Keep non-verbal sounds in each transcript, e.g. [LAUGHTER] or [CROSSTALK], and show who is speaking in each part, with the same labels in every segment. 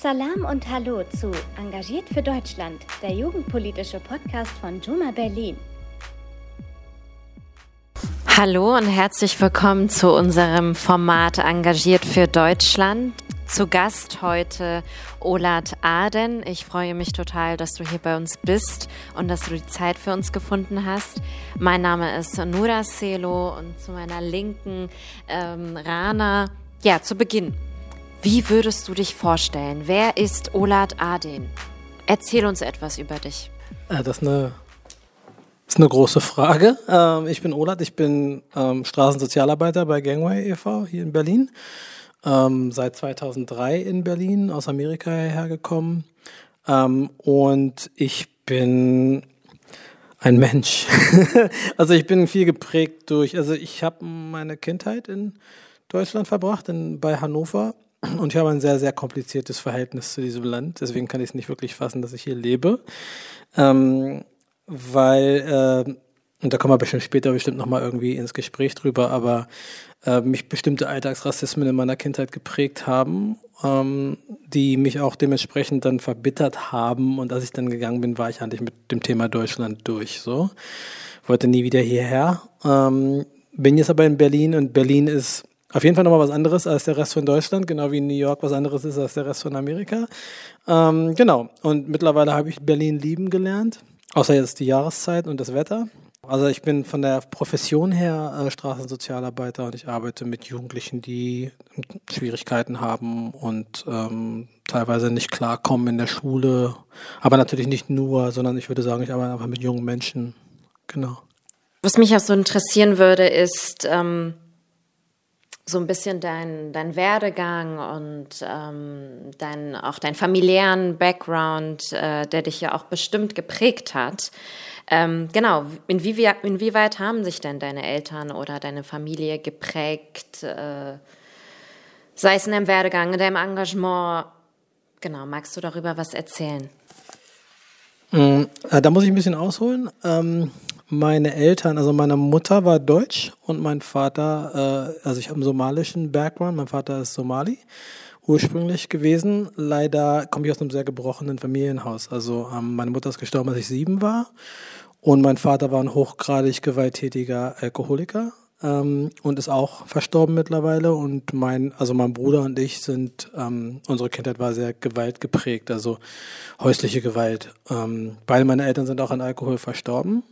Speaker 1: Salam und Hallo zu Engagiert für Deutschland, der jugendpolitische Podcast von Juma Berlin.
Speaker 2: Hallo und herzlich willkommen zu unserem Format Engagiert für Deutschland. Zu Gast heute Olat Aden. Ich freue mich total, dass du hier bei uns bist und dass du die Zeit für uns gefunden hast. Mein Name ist Nura Selo und zu meiner Linken ähm, Rana. Ja, zu Beginn. Wie würdest du dich vorstellen? Wer ist Olat Aden? Erzähl uns etwas über dich.
Speaker 3: Äh, das ist eine, das ist eine große Frage. Ähm, ich bin Olat, ich bin ähm, Straßensozialarbeiter bei Gangway e.V. hier in Berlin. Ähm, seit 2003 in Berlin, aus Amerika hergekommen. und ich bin ein Mensch. [LAUGHS] also ich bin viel geprägt durch, also ich habe meine Kindheit in Deutschland verbracht, in, bei Hannover und ich habe ein sehr, sehr kompliziertes Verhältnis zu diesem Land. Deswegen kann ich es nicht wirklich fassen, dass ich hier lebe. Ähm, weil, äh, und da kommen wir bestimmt später bestimmt nochmal irgendwie ins Gespräch drüber, aber äh, mich bestimmte Alltagsrassismen in meiner Kindheit geprägt haben, ähm, die mich auch dementsprechend dann verbittert haben. Und als ich dann gegangen bin, war ich eigentlich mit dem Thema Deutschland durch. So wollte nie wieder hierher. Ähm, bin jetzt aber in Berlin und Berlin ist auf jeden Fall nochmal was anderes als der Rest von Deutschland, genau wie New York was anderes ist als der Rest von Amerika. Ähm, genau. Und mittlerweile habe ich Berlin lieben gelernt, außer jetzt die Jahreszeit und das Wetter. Also ich bin von der Profession her äh, Straßensozialarbeiter und ich arbeite mit Jugendlichen, die Schwierigkeiten haben und ähm, teilweise nicht klarkommen in der Schule. Aber natürlich nicht nur, sondern ich würde sagen, ich arbeite einfach mit jungen Menschen. Genau.
Speaker 2: Was mich auch so interessieren würde, ist, ähm so ein bisschen dein, dein Werdegang und ähm, dein, auch deinen familiären Background, äh, der dich ja auch bestimmt geprägt hat. Ähm, genau, inwie, inwieweit haben sich denn deine Eltern oder deine Familie geprägt, äh, sei es in deinem Werdegang, in deinem Engagement? Genau, magst du darüber was erzählen?
Speaker 3: Mm, äh, da muss ich ein bisschen ausholen. Ähm, meine Eltern, also meine Mutter war deutsch und mein Vater, äh, also ich habe einen somalischen Background, mein Vater ist Somali ursprünglich gewesen. Leider komme ich aus einem sehr gebrochenen Familienhaus. Also ähm, meine Mutter ist gestorben, als ich sieben war und mein Vater war ein hochgradig gewalttätiger Alkoholiker ähm, und ist auch verstorben mittlerweile. Und mein, also mein Bruder und ich sind, ähm, unsere Kindheit war sehr gewaltgeprägt, also häusliche Gewalt. Ähm, beide meine Eltern sind auch an Alkohol verstorben.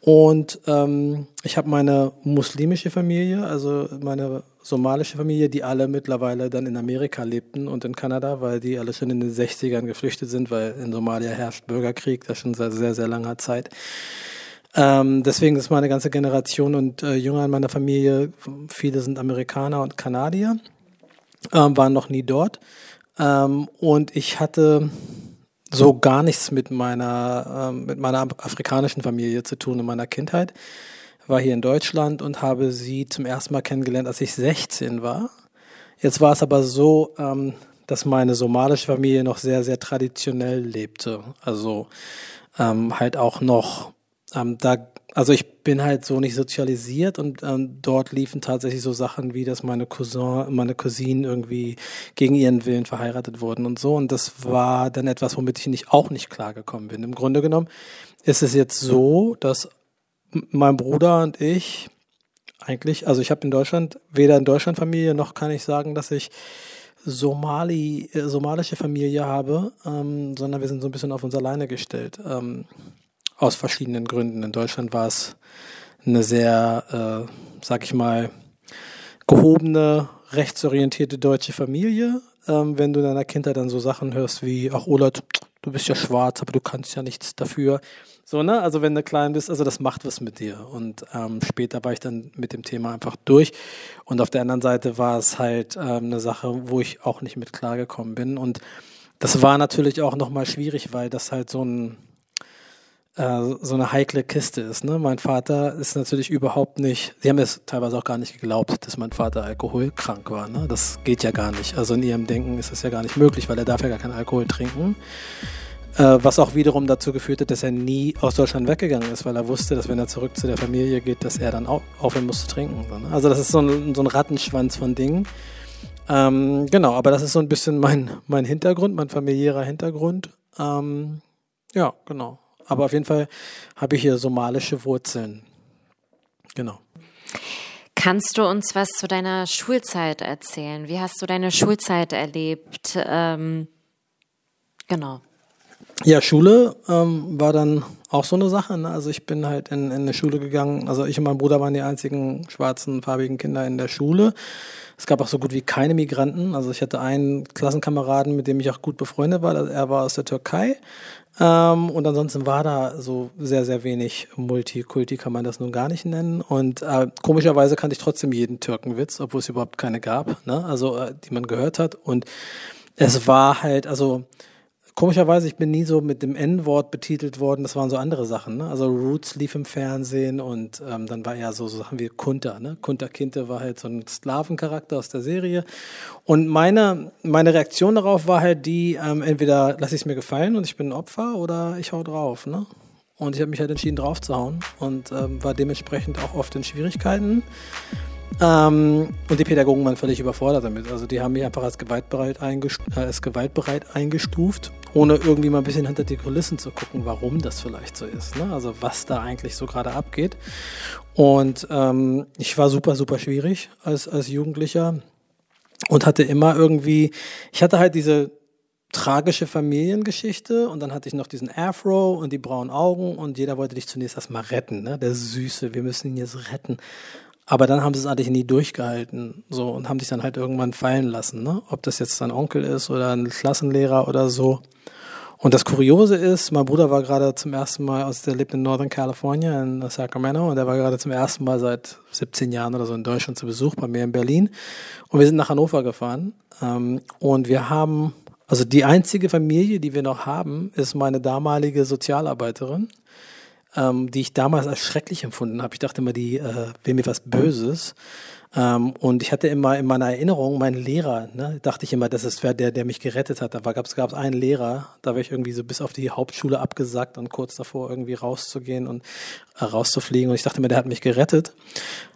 Speaker 3: Und ähm, ich habe meine muslimische Familie, also meine somalische Familie, die alle mittlerweile dann in Amerika lebten und in Kanada, weil die alle schon in den 60ern geflüchtet sind, weil in Somalia herrscht Bürgerkrieg, das schon seit sehr, sehr langer Zeit. Ähm, deswegen ist meine ganze Generation und äh, Jünger in meiner Familie, viele sind Amerikaner und Kanadier, ähm, waren noch nie dort. Ähm, und ich hatte so gar nichts mit meiner, äh, mit meiner afrikanischen Familie zu tun in meiner Kindheit. War hier in Deutschland und habe sie zum ersten Mal kennengelernt, als ich 16 war. Jetzt war es aber so, ähm, dass meine somalische Familie noch sehr, sehr traditionell lebte. Also ähm, halt auch noch, ähm, da also ich bin halt so nicht sozialisiert und ähm, dort liefen tatsächlich so Sachen wie, dass meine Cousin, meine Cousinen irgendwie gegen ihren Willen verheiratet wurden und so. Und das war dann etwas, womit ich nicht, auch nicht klargekommen bin. Im Grunde genommen ist es jetzt so, dass mein Bruder und ich eigentlich, also ich habe in Deutschland, weder in Deutschland Familie noch kann ich sagen, dass ich Somali, äh, somalische Familie habe, ähm, sondern wir sind so ein bisschen auf uns alleine gestellt. Ähm, aus verschiedenen Gründen. In Deutschland war es eine sehr, äh, sag ich mal, gehobene, rechtsorientierte deutsche Familie. Ähm, wenn du in deiner Kindheit dann so Sachen hörst wie, ach Olaf, du bist ja schwarz, aber du kannst ja nichts dafür. So, ne? Also wenn du klein bist, also das macht was mit dir. Und ähm, später war ich dann mit dem Thema einfach durch. Und auf der anderen Seite war es halt ähm, eine Sache, wo ich auch nicht mit klargekommen bin. Und das war natürlich auch nochmal schwierig, weil das halt so ein äh, so eine heikle Kiste ist. Ne? Mein Vater ist natürlich überhaupt nicht, sie haben es teilweise auch gar nicht geglaubt, dass mein Vater alkoholkrank war. Ne? Das geht ja gar nicht. Also in ihrem Denken ist das ja gar nicht möglich, weil er darf ja gar keinen Alkohol trinken. Äh, was auch wiederum dazu geführt hat, dass er nie aus Deutschland weggegangen ist, weil er wusste, dass wenn er zurück zu der Familie geht, dass er dann auch aufhören muss zu trinken. Ne? Also das ist so ein, so ein Rattenschwanz von Dingen. Ähm, genau, aber das ist so ein bisschen mein, mein Hintergrund, mein familiärer Hintergrund. Ähm, ja, genau. Aber auf jeden Fall habe ich hier somalische Wurzeln. Genau.
Speaker 2: Kannst du uns was zu deiner Schulzeit erzählen? Wie hast du deine Schulzeit erlebt? Ähm, genau.
Speaker 3: Ja, Schule ähm, war dann auch so eine Sache. Ne? Also ich bin halt in, in eine Schule gegangen. Also ich und mein Bruder waren die einzigen schwarzen, farbigen Kinder in der Schule. Es gab auch so gut wie keine Migranten. Also ich hatte einen Klassenkameraden, mit dem ich auch gut befreundet war. Er war aus der Türkei. Ähm, und ansonsten war da so sehr, sehr wenig Multikulti, kann man das nun gar nicht nennen. Und äh, komischerweise kannte ich trotzdem jeden Türkenwitz, obwohl es überhaupt keine gab, ne? also äh, die man gehört hat. Und es war halt, also Komischerweise, ich bin nie so mit dem N-Wort betitelt worden. Das waren so andere Sachen. Ne? Also Roots lief im Fernsehen und ähm, dann war ja so, so Sachen wie Kunter. Ne? Kunter Kinte war halt so ein Sklavencharakter aus der Serie. Und meine, meine Reaktion darauf war halt die, ähm, entweder lasse ich es mir gefallen und ich bin ein Opfer oder ich hau drauf. Ne? Und ich habe mich halt entschieden, drauf zu hauen und ähm, war dementsprechend auch oft in Schwierigkeiten. Ähm, und die Pädagogen waren völlig überfordert damit. Also die haben mich einfach als gewaltbereit, eingest äh, als gewaltbereit eingestuft, ohne irgendwie mal ein bisschen hinter die Kulissen zu gucken, warum das vielleicht so ist. Ne? Also was da eigentlich so gerade abgeht. Und ähm, ich war super, super schwierig als, als Jugendlicher und hatte immer irgendwie, ich hatte halt diese tragische Familiengeschichte und dann hatte ich noch diesen Afro und die braunen Augen und jeder wollte dich zunächst erstmal retten, ne? Der Süße, wir müssen ihn jetzt retten. Aber dann haben sie es eigentlich nie durchgehalten, so und haben sich dann halt irgendwann fallen lassen, ne? Ob das jetzt ein Onkel ist oder ein Klassenlehrer oder so. Und das Kuriose ist, mein Bruder war gerade zum ersten Mal, aus der lebt in Northern California in Sacramento und der war gerade zum ersten Mal seit 17 Jahren oder so in Deutschland zu Besuch bei mir in Berlin. Und wir sind nach Hannover gefahren ähm, und wir haben, also die einzige Familie, die wir noch haben, ist meine damalige Sozialarbeiterin ähm, die ich damals als schrecklich empfunden habe. Ich dachte immer, die äh, will mir was Böses. Ähm, und ich hatte immer in meiner Erinnerung meinen Lehrer, ne, dachte ich immer, das ist wer der, der mich gerettet hat. Da gab es einen Lehrer, da war ich irgendwie so bis auf die Hauptschule abgesagt und kurz davor irgendwie rauszugehen und äh, rauszufliegen. Und ich dachte immer, der hat mich gerettet.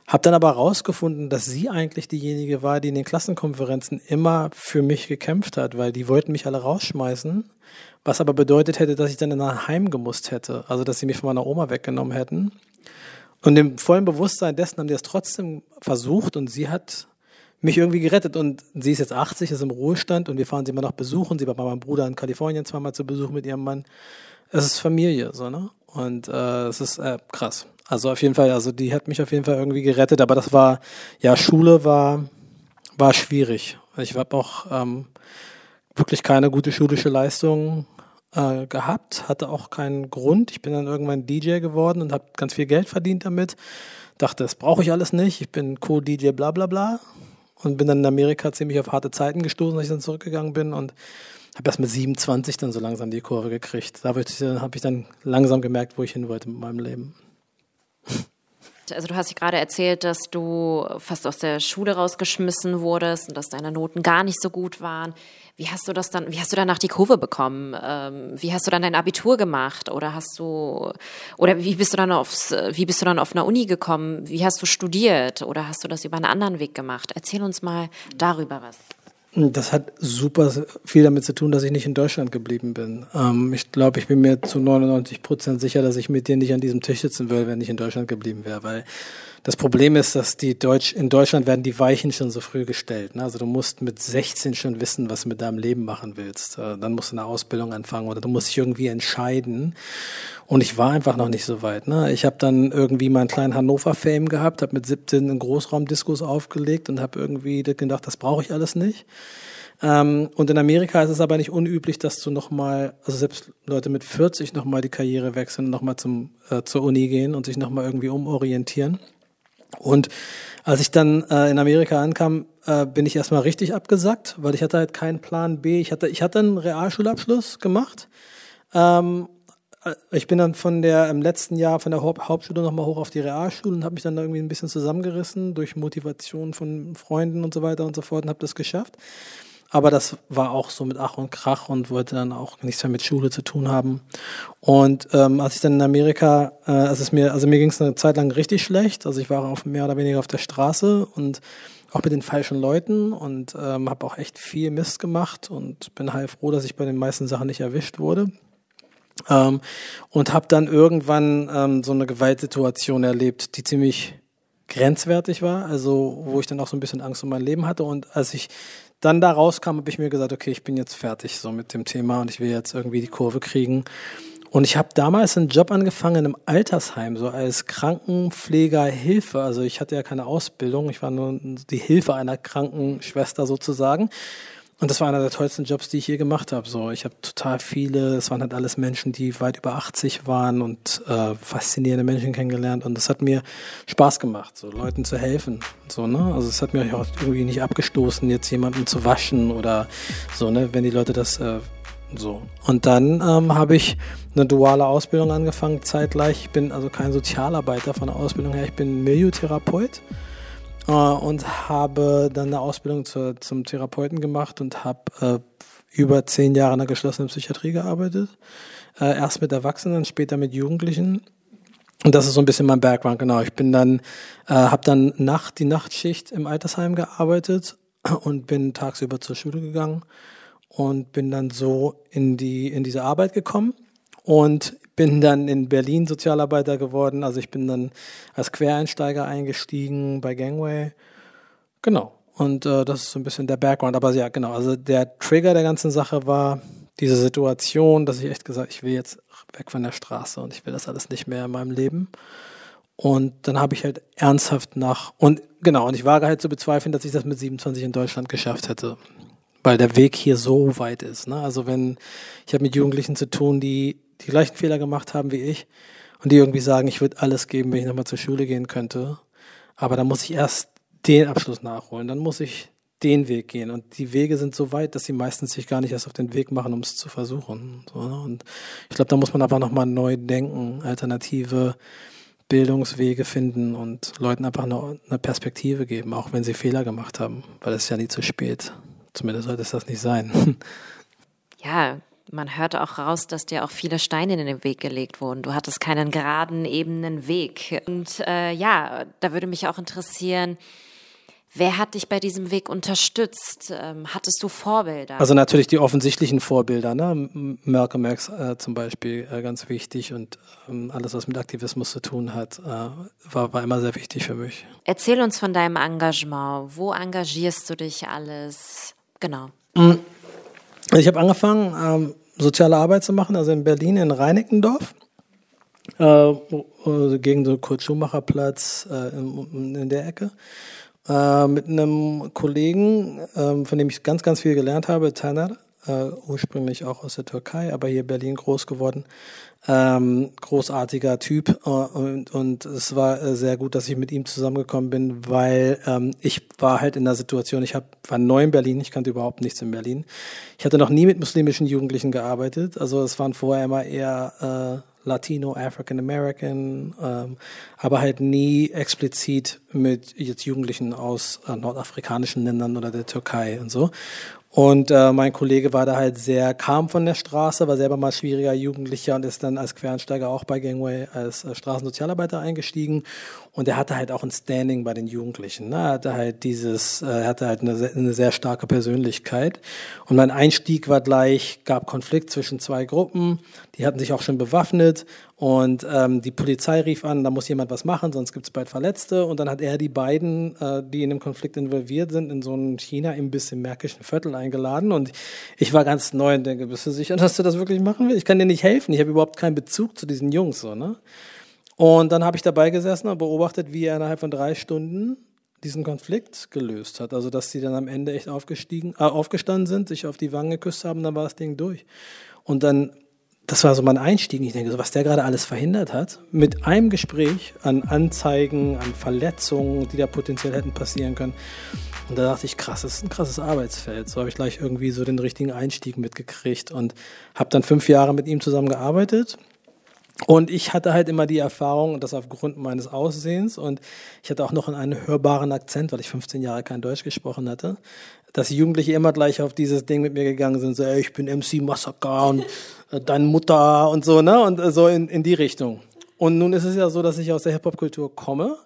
Speaker 3: Hab dann aber herausgefunden, dass sie eigentlich diejenige war, die in den Klassenkonferenzen immer für mich gekämpft hat, weil die wollten mich alle rausschmeißen was aber bedeutet hätte, dass ich dann in ein Heim gemusst hätte. Also, dass sie mich von meiner Oma weggenommen hätten. Und im vollen Bewusstsein dessen haben die es trotzdem versucht und sie hat mich irgendwie gerettet. Und sie ist jetzt 80, ist im Ruhestand und wir fahren sie immer noch besuchen. Sie war bei meinem Bruder in Kalifornien zweimal zu Besuch mit ihrem Mann. Es ist Familie, so, ne? Und äh, es ist äh, krass. Also auf jeden Fall, also die hat mich auf jeden Fall irgendwie gerettet, aber das war, ja, Schule war, war schwierig. Ich habe auch ähm, wirklich keine gute schulische Leistung äh, gehabt, hatte auch keinen Grund. Ich bin dann irgendwann DJ geworden und habe ganz viel Geld verdient damit. Dachte, das brauche ich alles nicht. Ich bin Co-DJ, bla bla bla. Und bin dann in Amerika ziemlich auf harte Zeiten gestoßen, als ich dann zurückgegangen bin und habe erst mit 27 dann so langsam die Kurve gekriegt. Da habe ich dann langsam gemerkt, wo ich hin wollte mit meinem Leben.
Speaker 2: Also du hast dich gerade erzählt, dass du fast aus der Schule rausgeschmissen wurdest und dass deine Noten gar nicht so gut waren. Wie hast du das dann, wie hast du danach die Kurve bekommen? Ähm, wie hast du dann dein Abitur gemacht? Oder hast du, oder wie bist du dann aufs, wie bist du dann auf einer Uni gekommen? Wie hast du studiert? Oder hast du das über einen anderen Weg gemacht? Erzähl uns mal darüber was.
Speaker 3: Das hat super viel damit zu tun, dass ich nicht in Deutschland geblieben bin. Ähm, ich glaube, ich bin mir zu 99 Prozent sicher, dass ich mit dir nicht an diesem Tisch sitzen würde, wenn ich in Deutschland geblieben wäre, weil das Problem ist, dass die Deutsch, in Deutschland werden die Weichen schon so früh gestellt. Ne? Also du musst mit 16 schon wissen, was du mit deinem Leben machen willst. Äh, dann musst du eine Ausbildung anfangen oder du musst dich irgendwie entscheiden. Und ich war einfach noch nicht so weit. Ne? Ich habe dann irgendwie meinen kleinen Hannover-Fame gehabt, habe mit 17 einen Großraumdiskus aufgelegt und habe irgendwie gedacht, das brauche ich alles nicht. Ähm, und in Amerika ist es aber nicht unüblich, dass du nochmal, also selbst Leute mit 40 nochmal die Karriere wechseln, nochmal zum, äh, zur Uni gehen und sich nochmal irgendwie umorientieren. Und als ich dann äh, in Amerika ankam, äh, bin ich erstmal richtig abgesackt, weil ich hatte halt keinen Plan B. Ich hatte, ich hatte einen Realschulabschluss gemacht. Ähm, äh, ich bin dann von der im letzten Jahr von der Hauptschule nochmal hoch auf die Realschule und habe mich dann irgendwie ein bisschen zusammengerissen durch Motivation von Freunden und so weiter und so fort und habe das geschafft. Aber das war auch so mit Ach und Krach und wollte dann auch nichts mehr mit Schule zu tun haben. Und ähm, als ich dann in Amerika, äh, als es mir, also mir ging es eine Zeit lang richtig schlecht. Also ich war auf mehr oder weniger auf der Straße und auch mit den falschen Leuten und ähm, habe auch echt viel Mist gemacht und bin halt froh, dass ich bei den meisten Sachen nicht erwischt wurde. Ähm, und habe dann irgendwann ähm, so eine Gewaltsituation erlebt, die ziemlich grenzwertig war, also wo ich dann auch so ein bisschen Angst um mein Leben hatte. Und als ich dann da rauskam, habe ich mir gesagt, okay, ich bin jetzt fertig so mit dem Thema und ich will jetzt irgendwie die Kurve kriegen. Und ich habe damals einen Job angefangen im Altersheim, so als Krankenpflegerhilfe. Also ich hatte ja keine Ausbildung, ich war nur die Hilfe einer Krankenschwester sozusagen. Und das war einer der tollsten Jobs, die ich je gemacht habe. So, ich habe total viele, es waren halt alles Menschen, die weit über 80 waren und äh, faszinierende Menschen kennengelernt. Und das hat mir Spaß gemacht, so Leuten zu helfen. So, ne? Also es hat mir auch irgendwie nicht abgestoßen, jetzt jemanden zu waschen oder so, ne, wenn die Leute das äh, so. Und dann ähm, habe ich eine duale Ausbildung angefangen, zeitgleich. Ich bin also kein Sozialarbeiter von der Ausbildung her, ich bin Miliotherapeut äh, und habe dann eine Ausbildung zur, zum Therapeuten gemacht und habe äh, über zehn Jahre in der geschlossenen Psychiatrie gearbeitet. Äh, erst mit Erwachsenen, später mit Jugendlichen. Und das ist so ein bisschen mein Background, genau. Ich bin dann, äh, habe dann Nacht, die Nachtschicht im Altersheim gearbeitet und bin tagsüber zur Schule gegangen und bin dann so in die in diese Arbeit gekommen und bin dann in Berlin Sozialarbeiter geworden. Also ich bin dann als Quereinsteiger eingestiegen bei Gangway. Genau. Und äh, das ist so ein bisschen der Background. Aber ja, genau. Also der Trigger der ganzen Sache war diese Situation, dass ich echt gesagt, ich will jetzt weg von der Straße und ich will das alles nicht mehr in meinem Leben. Und dann habe ich halt ernsthaft nach und genau, und ich wage halt zu bezweifeln, dass ich das mit 27 in Deutschland geschafft hätte weil der Weg hier so weit ist. Ne? Also wenn ich habe mit Jugendlichen zu tun, die die gleichen Fehler gemacht haben wie ich und die irgendwie sagen, ich würde alles geben, wenn ich nochmal zur Schule gehen könnte, aber dann muss ich erst den Abschluss nachholen, dann muss ich den Weg gehen und die Wege sind so weit, dass sie meistens sich gar nicht erst auf den Weg machen, um es zu versuchen. Ne? Und ich glaube, da muss man einfach nochmal neu denken, alternative Bildungswege finden und Leuten einfach eine Perspektive geben, auch wenn sie Fehler gemacht haben, weil es ist ja nie zu spät. Zumindest sollte es das nicht sein.
Speaker 2: Ja, man hörte auch raus, dass dir auch viele Steine in den Weg gelegt wurden. Du hattest keinen geraden, ebenen Weg. Und äh, ja, da würde mich auch interessieren, Wer hat dich bei diesem Weg unterstützt? Ähm, hattest du Vorbilder?
Speaker 3: Also natürlich die offensichtlichen Vorbilder, ne? Malcolm X äh, zum Beispiel, äh, ganz wichtig und ähm, alles, was mit Aktivismus zu tun hat, äh, war, war immer sehr wichtig für mich.
Speaker 2: Erzähl uns von deinem Engagement. Wo engagierst du dich alles? Genau.
Speaker 3: Mm. Ich habe angefangen, ähm, soziale Arbeit zu machen, also in Berlin, in Reinickendorf. Äh, gegen so Kurt Schumacher Platz äh, in, in der Ecke äh, mit einem Kollegen, äh, von dem ich ganz, ganz viel gelernt habe, Taner, äh, ursprünglich auch aus der Türkei, aber hier in Berlin groß geworden. Ähm, großartiger Typ äh, und, und es war äh, sehr gut, dass ich mit ihm zusammengekommen bin, weil ähm, ich war halt in der Situation, ich hab, war neu in Berlin, ich kannte überhaupt nichts in Berlin. Ich hatte noch nie mit muslimischen Jugendlichen gearbeitet, also es waren vorher immer eher äh, Latino, African American, ähm, aber halt nie explizit mit jetzt Jugendlichen aus äh, nordafrikanischen Ländern oder der Türkei und so. Und äh, mein Kollege war da halt sehr, kam von der Straße, war selber mal schwieriger Jugendlicher und ist dann als Quereinsteiger auch bei Gangway als äh, Straßensozialarbeiter eingestiegen. Und er hatte halt auch ein Standing bei den Jugendlichen. Ne? Er hatte halt dieses, äh, er hatte halt eine, eine sehr starke Persönlichkeit. Und mein Einstieg war gleich, gab Konflikt zwischen zwei Gruppen. Die hatten sich auch schon bewaffnet und ähm, die Polizei rief an, da muss jemand was machen, sonst gibt es bald Verletzte. Und dann hat er die beiden, äh, die in dem Konflikt involviert sind, in so ein China-Imbiss im Märkischen Viertel eingeladen. Und ich war ganz neu und denke, bist du sicher, dass du das wirklich machen willst? Ich kann dir nicht helfen. Ich habe überhaupt keinen Bezug zu diesen Jungs. So, ne? Und dann habe ich dabei gesessen und beobachtet, wie er innerhalb von drei Stunden diesen Konflikt gelöst hat. Also dass sie dann am Ende echt aufgestiegen, äh, aufgestanden sind, sich auf die Wangen geküsst haben, dann war das Ding durch. Und dann das war so mein Einstieg. Ich denke, so, was der gerade alles verhindert hat, mit einem Gespräch an Anzeigen, an Verletzungen, die da potenziell hätten passieren können. Und da dachte ich, krass, das ist ein krasses Arbeitsfeld. So habe ich gleich irgendwie so den richtigen Einstieg mitgekriegt und habe dann fünf Jahre mit ihm zusammen gearbeitet. Und ich hatte halt immer die Erfahrung, und das aufgrund meines Aussehens, und ich hatte auch noch einen hörbaren Akzent, weil ich 15 Jahre kein Deutsch gesprochen hatte, dass Jugendliche immer gleich auf dieses Ding mit mir gegangen sind, so, ey, ich bin MC Massaker und äh, deine Mutter und so, ne? Und äh, so in, in die Richtung. Und nun ist es ja so, dass ich aus der Hip-Hop-Kultur komme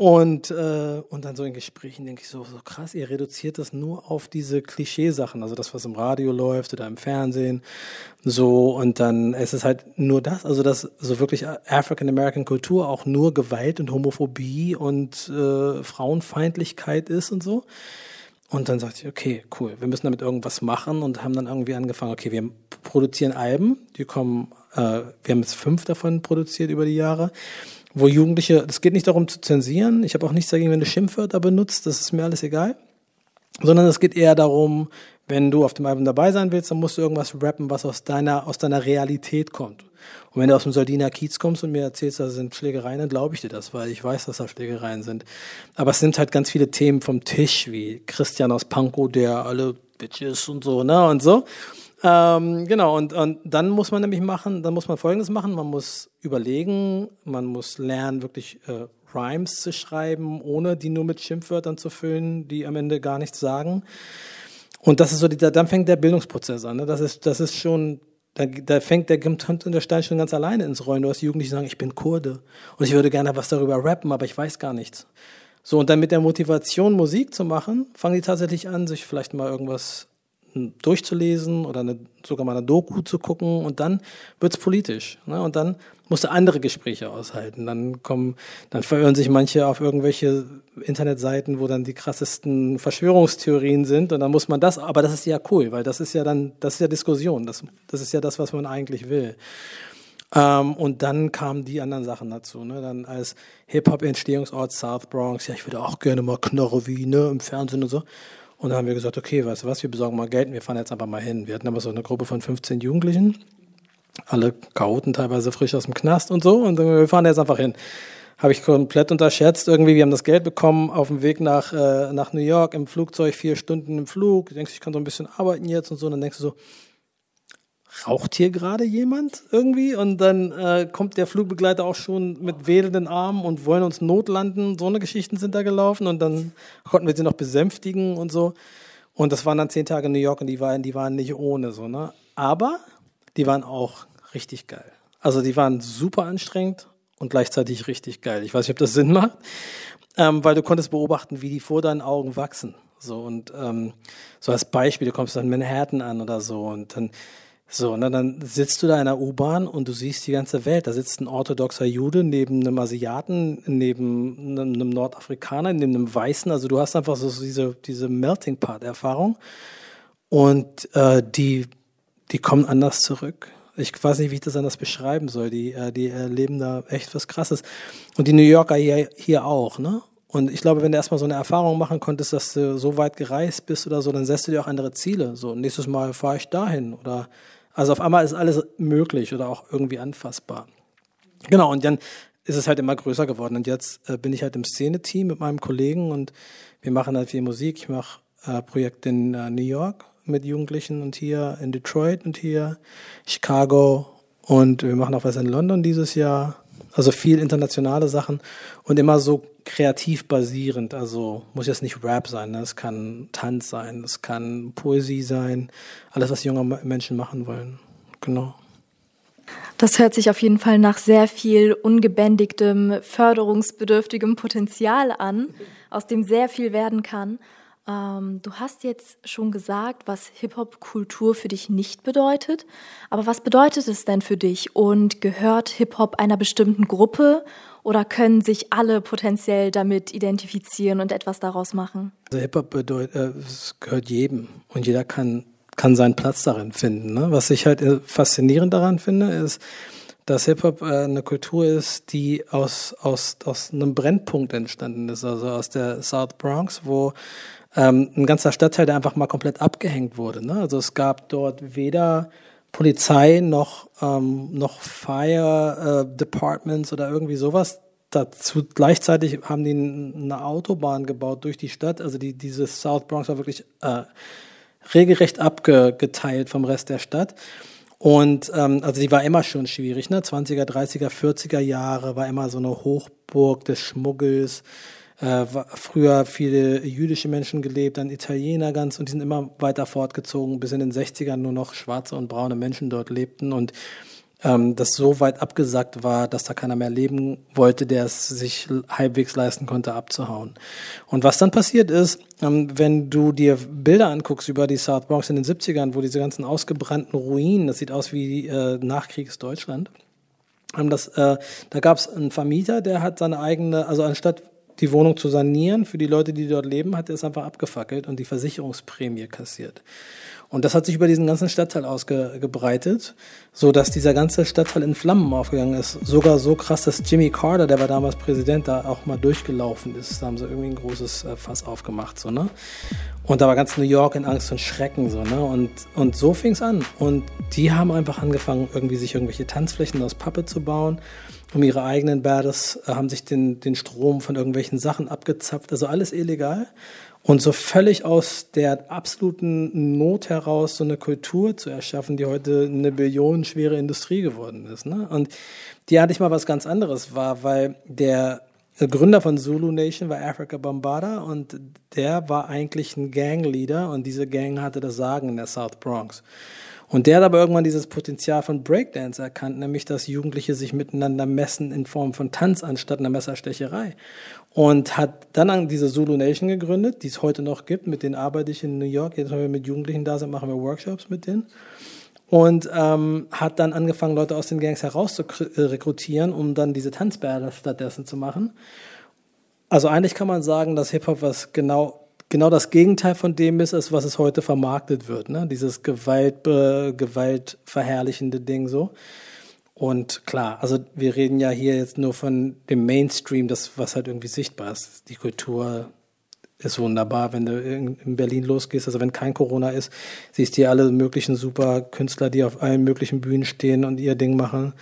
Speaker 3: Und, äh, und dann so in Gesprächen denke ich so, so krass, ihr reduziert das nur auf diese Klischeesachen, also das, was im Radio läuft oder im Fernsehen, so, und dann ist es halt nur das, also dass so wirklich African American Kultur auch nur Gewalt und Homophobie und äh, Frauenfeindlichkeit ist und so. Und dann sagte ich, okay, cool, wir müssen damit irgendwas machen und haben dann irgendwie angefangen, okay, wir produzieren Alben, die kommen, äh, wir haben jetzt fünf davon produziert über die Jahre wo Jugendliche, es geht nicht darum zu zensieren, ich habe auch nichts dagegen, wenn du Schimpfwörter benutzt, das ist mir alles egal, sondern es geht eher darum, wenn du auf dem Album dabei sein willst, dann musst du irgendwas rappen, was aus deiner, aus deiner Realität kommt. Und wenn du aus dem Soldiner Kiez kommst und mir erzählst, da sind Schlägereien, dann glaube ich dir das, weil ich weiß, dass da Schlägereien sind. Aber es sind halt ganz viele Themen vom Tisch, wie Christian aus Pankow, der alle Bitches und so, ne, und so. Ähm, genau, und, und dann muss man nämlich machen, dann muss man Folgendes machen, man muss überlegen, man muss lernen, wirklich äh, Rhymes zu schreiben, ohne die nur mit Schimpfwörtern zu füllen, die am Ende gar nichts sagen. Und das ist so, die, dann fängt der Bildungsprozess an. Ne? Das ist, das ist schon, da, da fängt der und der Stein schon ganz alleine ins Rollen. Du hast Jugendliche sagen, ich bin Kurde und ich würde gerne was darüber rappen, aber ich weiß gar nichts. So, und dann mit der Motivation, Musik zu machen, fangen die tatsächlich an, sich vielleicht mal irgendwas durchzulesen oder eine, sogar mal eine Doku zu gucken und dann wird's politisch. Ne? Und dann musst du andere Gespräche aushalten. Dann kommen, dann verirren sich manche auf irgendwelche Internetseiten, wo dann die krassesten Verschwörungstheorien sind und dann muss man das, aber das ist ja cool, weil das ist ja dann, das ist ja Diskussion, das, das ist ja das, was man eigentlich will. Ähm, und dann kamen die anderen Sachen dazu. Ne? Dann als Hip-Hop-Entstehungsort South Bronx, ja, ich würde auch gerne mal Knorre wie ne, im Fernsehen und so. Und dann haben wir gesagt, okay, weißt du was, wir besorgen mal Geld und wir fahren jetzt einfach mal hin. Wir hatten aber so eine Gruppe von 15 Jugendlichen, alle Chaoten, teilweise frisch aus dem Knast und so. Und wir fahren jetzt einfach hin. Habe ich komplett unterschätzt. Irgendwie, wir haben das Geld bekommen auf dem Weg nach, äh, nach New York im Flugzeug, vier Stunden im Flug. Du denkst, ich kann so ein bisschen arbeiten jetzt und so. Und dann denkst du so, raucht hier gerade jemand irgendwie? Und dann äh, kommt der Flugbegleiter auch schon mit wedelnden Armen und wollen uns notlanden. So eine Geschichten sind da gelaufen und dann konnten wir sie noch besänftigen und so. Und das waren dann zehn Tage in New York und die waren, die waren nicht ohne so, ne? Aber die waren auch richtig geil. Also die waren super anstrengend und gleichzeitig richtig geil. Ich weiß nicht, ob das Sinn macht, ähm, weil du konntest beobachten, wie die vor deinen Augen wachsen. So und ähm, so als Beispiel, du kommst dann Manhattan an oder so und dann so, und dann sitzt du da in der U-Bahn und du siehst die ganze Welt. Da sitzt ein orthodoxer Jude neben einem Asiaten, neben einem Nordafrikaner, neben einem Weißen. Also du hast einfach so diese, diese Melting Pot-Erfahrung. Und äh, die, die kommen anders zurück. Ich weiß nicht, wie ich das anders beschreiben soll. Die, äh, die erleben da echt was Krasses. Und die New Yorker hier, hier auch, ne? Und ich glaube, wenn du erstmal so eine Erfahrung machen konntest, dass du so weit gereist bist oder so, dann setzt du dir auch andere Ziele. So, nächstes Mal fahre ich dahin oder also auf einmal ist alles möglich oder auch irgendwie anfassbar. Genau, und dann ist es halt immer größer geworden. Und jetzt äh, bin ich halt im Szene-Team mit meinem Kollegen und wir machen halt viel Musik. Ich mache äh, Projekte in äh, New York mit Jugendlichen und hier in Detroit und hier Chicago und wir machen auch was in London dieses Jahr. Also viel internationale Sachen und immer so kreativ basierend. Also muss jetzt nicht Rap sein, ne? es kann Tanz sein, es kann Poesie sein, alles, was junge Menschen machen wollen. Genau.
Speaker 4: Das hört sich auf jeden Fall nach sehr viel ungebändigtem, förderungsbedürftigem Potenzial an, aus dem sehr viel werden kann. Ähm, du hast jetzt schon gesagt, was Hip-Hop-Kultur für dich nicht bedeutet. Aber was bedeutet es denn für dich? Und gehört Hip-Hop einer bestimmten Gruppe oder können sich alle potenziell damit identifizieren und etwas daraus machen?
Speaker 3: Also Hip-Hop äh, gehört jedem und jeder kann, kann seinen Platz darin finden. Ne? Was ich halt äh, faszinierend daran finde, ist, dass Hip-Hop äh, eine Kultur ist, die aus, aus, aus einem Brennpunkt entstanden ist, also aus der South Bronx, wo ähm, ein ganzer Stadtteil, der einfach mal komplett abgehängt wurde. Ne? Also es gab dort weder Polizei noch, ähm, noch Fire äh, Departments oder irgendwie sowas. Dazu gleichzeitig haben die eine Autobahn gebaut durch die Stadt. Also die, diese South Bronx war wirklich äh, regelrecht abgeteilt vom Rest der Stadt. Und ähm, also die war immer schon schwierig, ne? 20er, 30er, 40er Jahre war immer so eine Hochburg des Schmuggels äh, früher viele jüdische Menschen gelebt, dann Italiener ganz und die sind immer weiter fortgezogen, bis in den 60ern nur noch schwarze und braune Menschen dort lebten und ähm, das so weit abgesagt war, dass da keiner mehr leben wollte, der es sich halbwegs leisten konnte, abzuhauen. Und was dann passiert ist, ähm, wenn du dir Bilder anguckst über die South Bronx in den 70ern, wo diese ganzen ausgebrannten Ruinen, das sieht aus wie äh, Nachkriegsdeutschland, ähm, das, äh, da gab es einen Vermieter, der hat seine eigene, also anstatt die Wohnung zu sanieren für die Leute, die dort leben, hat er es einfach abgefackelt und die Versicherungsprämie kassiert. Und das hat sich über diesen ganzen Stadtteil ausgebreitet, so dass dieser ganze Stadtteil in Flammen aufgegangen ist. Sogar so krass, dass Jimmy Carter, der war damals Präsident, da auch mal durchgelaufen ist. Da haben sie irgendwie ein großes äh, Fass aufgemacht, so, ne? Und da war ganz New York in Angst und Schrecken, so, ne? Und, und so fing es an. Und die haben einfach angefangen, irgendwie sich irgendwelche Tanzflächen aus Pappe zu bauen um ihre eigenen Battles, äh, haben sich den, den Strom von irgendwelchen Sachen abgezapft, also alles illegal. Und so völlig aus der absoluten Not heraus so eine Kultur zu erschaffen, die heute eine billionenschwere Industrie geworden ist. Ne? Und die hatte ich mal was ganz anderes war, weil der Gründer von Zulu Nation war Africa Bambada und der war eigentlich ein Gangleader und diese Gang hatte das Sagen in der South Bronx. Und der hat aber irgendwann dieses Potenzial von Breakdance erkannt, nämlich dass Jugendliche sich miteinander messen in Form von Tanz anstatt einer Messerstecherei. Und hat dann diese Zulu Nation gegründet, die es heute noch gibt. Mit denen arbeite ich in New York. Jetzt, wenn wir mit Jugendlichen da sind, machen wir Workshops mit denen. Und ähm, hat dann angefangen, Leute aus den Gangs heraus zu rekrutieren, um dann diese Tanzbälle stattdessen zu machen. Also eigentlich kann man sagen, dass Hip-Hop was genau genau das Gegenteil von dem ist, ist was es heute vermarktet wird. Ne? Dieses Gewalt, äh, gewaltverherrlichende Ding so. Und klar, also wir reden ja hier jetzt nur von dem Mainstream, das was halt irgendwie sichtbar ist. Die Kultur ist wunderbar, wenn du in Berlin losgehst, also wenn kein Corona ist, siehst du hier alle möglichen super Künstler, die auf allen möglichen Bühnen stehen und ihr Ding machen.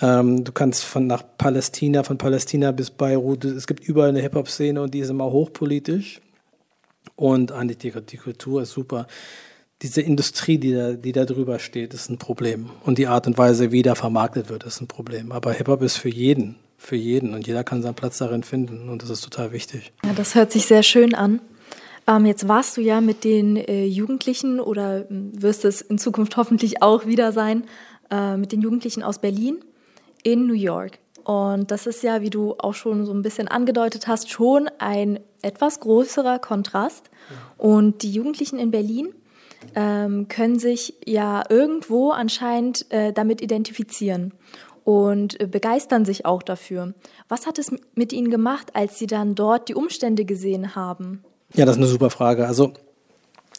Speaker 3: Ähm, du kannst von nach Palästina, von Palästina bis Beirut, es gibt überall eine Hip-Hop-Szene und die ist immer hochpolitisch. Und die Kultur ist super. Diese Industrie, die da, die da drüber steht, ist ein Problem. Und die Art und Weise, wie da vermarktet wird, ist ein Problem. Aber Hip-Hop ist für jeden, für jeden. Und jeder kann seinen Platz darin finden. Und das ist total wichtig.
Speaker 4: Ja, das hört sich sehr schön an. Ähm, jetzt warst du ja mit den äh, Jugendlichen oder hm, wirst es in Zukunft hoffentlich auch wieder sein, äh, mit den Jugendlichen aus Berlin in New York. Und das ist ja, wie du auch schon so ein bisschen angedeutet hast, schon ein etwas größerer Kontrast. Und die Jugendlichen in Berlin ähm, können sich ja irgendwo anscheinend äh, damit identifizieren und äh, begeistern sich auch dafür. Was hat es mit ihnen gemacht, als sie dann dort die Umstände gesehen haben?
Speaker 3: Ja, das ist eine super Frage. Also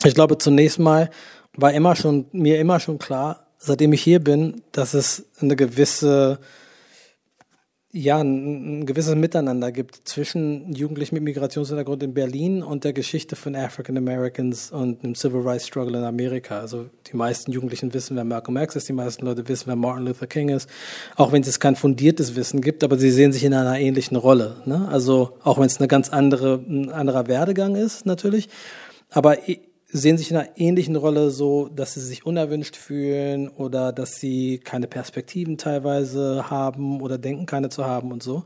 Speaker 3: ich glaube, zunächst mal war immer schon mir immer schon klar, seitdem ich hier bin, dass es eine gewisse ja, ein, ein, gewisses Miteinander gibt zwischen Jugendlichen mit Migrationshintergrund in Berlin und der Geschichte von African Americans und dem Civil Rights Struggle in Amerika. Also die meisten Jugendlichen wissen, wer Malcolm X ist, die meisten Leute wissen, wer Martin Luther King ist, auch wenn es kein fundiertes Wissen gibt, aber sie sehen sich in einer ähnlichen Rolle. Ne? Also auch wenn es eine ganz andere, ein anderer Werdegang ist, natürlich. Aber sehen sich in einer ähnlichen Rolle so, dass sie sich unerwünscht fühlen oder dass sie keine Perspektiven teilweise haben oder denken, keine zu haben und so.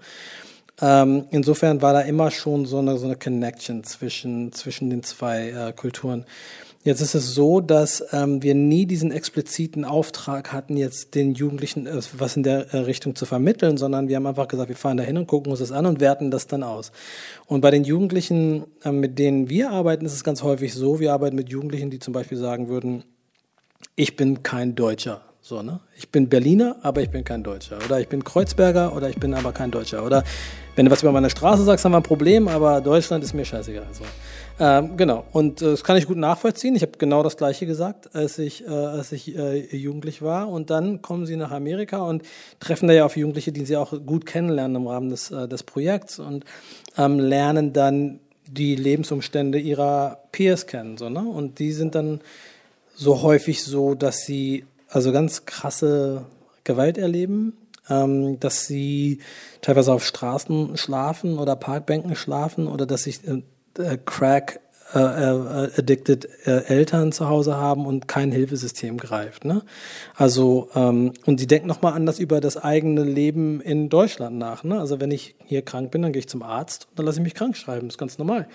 Speaker 3: Ähm, insofern war da immer schon so eine, so eine Connection zwischen, zwischen den zwei äh, Kulturen. Jetzt ist es so, dass ähm, wir nie diesen expliziten Auftrag hatten, jetzt den Jugendlichen äh, was in der äh, Richtung zu vermitteln, sondern wir haben einfach gesagt, wir fahren da hin und gucken uns das an und werten das dann aus. Und bei den Jugendlichen, äh, mit denen wir arbeiten, ist es ganz häufig so, wir arbeiten mit Jugendlichen, die zum Beispiel sagen würden, ich bin kein Deutscher. So, ne? Ich bin Berliner, aber ich bin kein Deutscher. Oder ich bin Kreuzberger oder ich bin aber kein Deutscher. Oder wenn du was über meine Straße sagst, haben wir ein Problem, aber Deutschland ist mir scheißegal. So. Ähm, genau. Und äh, das kann ich gut nachvollziehen. Ich habe genau das Gleiche gesagt, als ich, äh, als ich äh, jugendlich war. Und dann kommen sie nach Amerika und treffen da ja auf Jugendliche, die sie auch gut kennenlernen im Rahmen des, äh, des Projekts und ähm, lernen dann die Lebensumstände ihrer Peers kennen. So, ne? Und die sind dann so häufig so, dass sie also ganz krasse Gewalt erleben, ähm, dass sie teilweise auf Straßen schlafen oder Parkbänken schlafen oder dass sich äh, Crack äh, äh, addicted äh, Eltern zu Hause haben und kein Hilfesystem greift. Ne? Also ähm, und sie denken nochmal anders über das eigene Leben in Deutschland nach. Ne? Also wenn ich hier krank bin, dann gehe ich zum Arzt und dann lasse ich mich krank schreiben. Das ist ganz normal.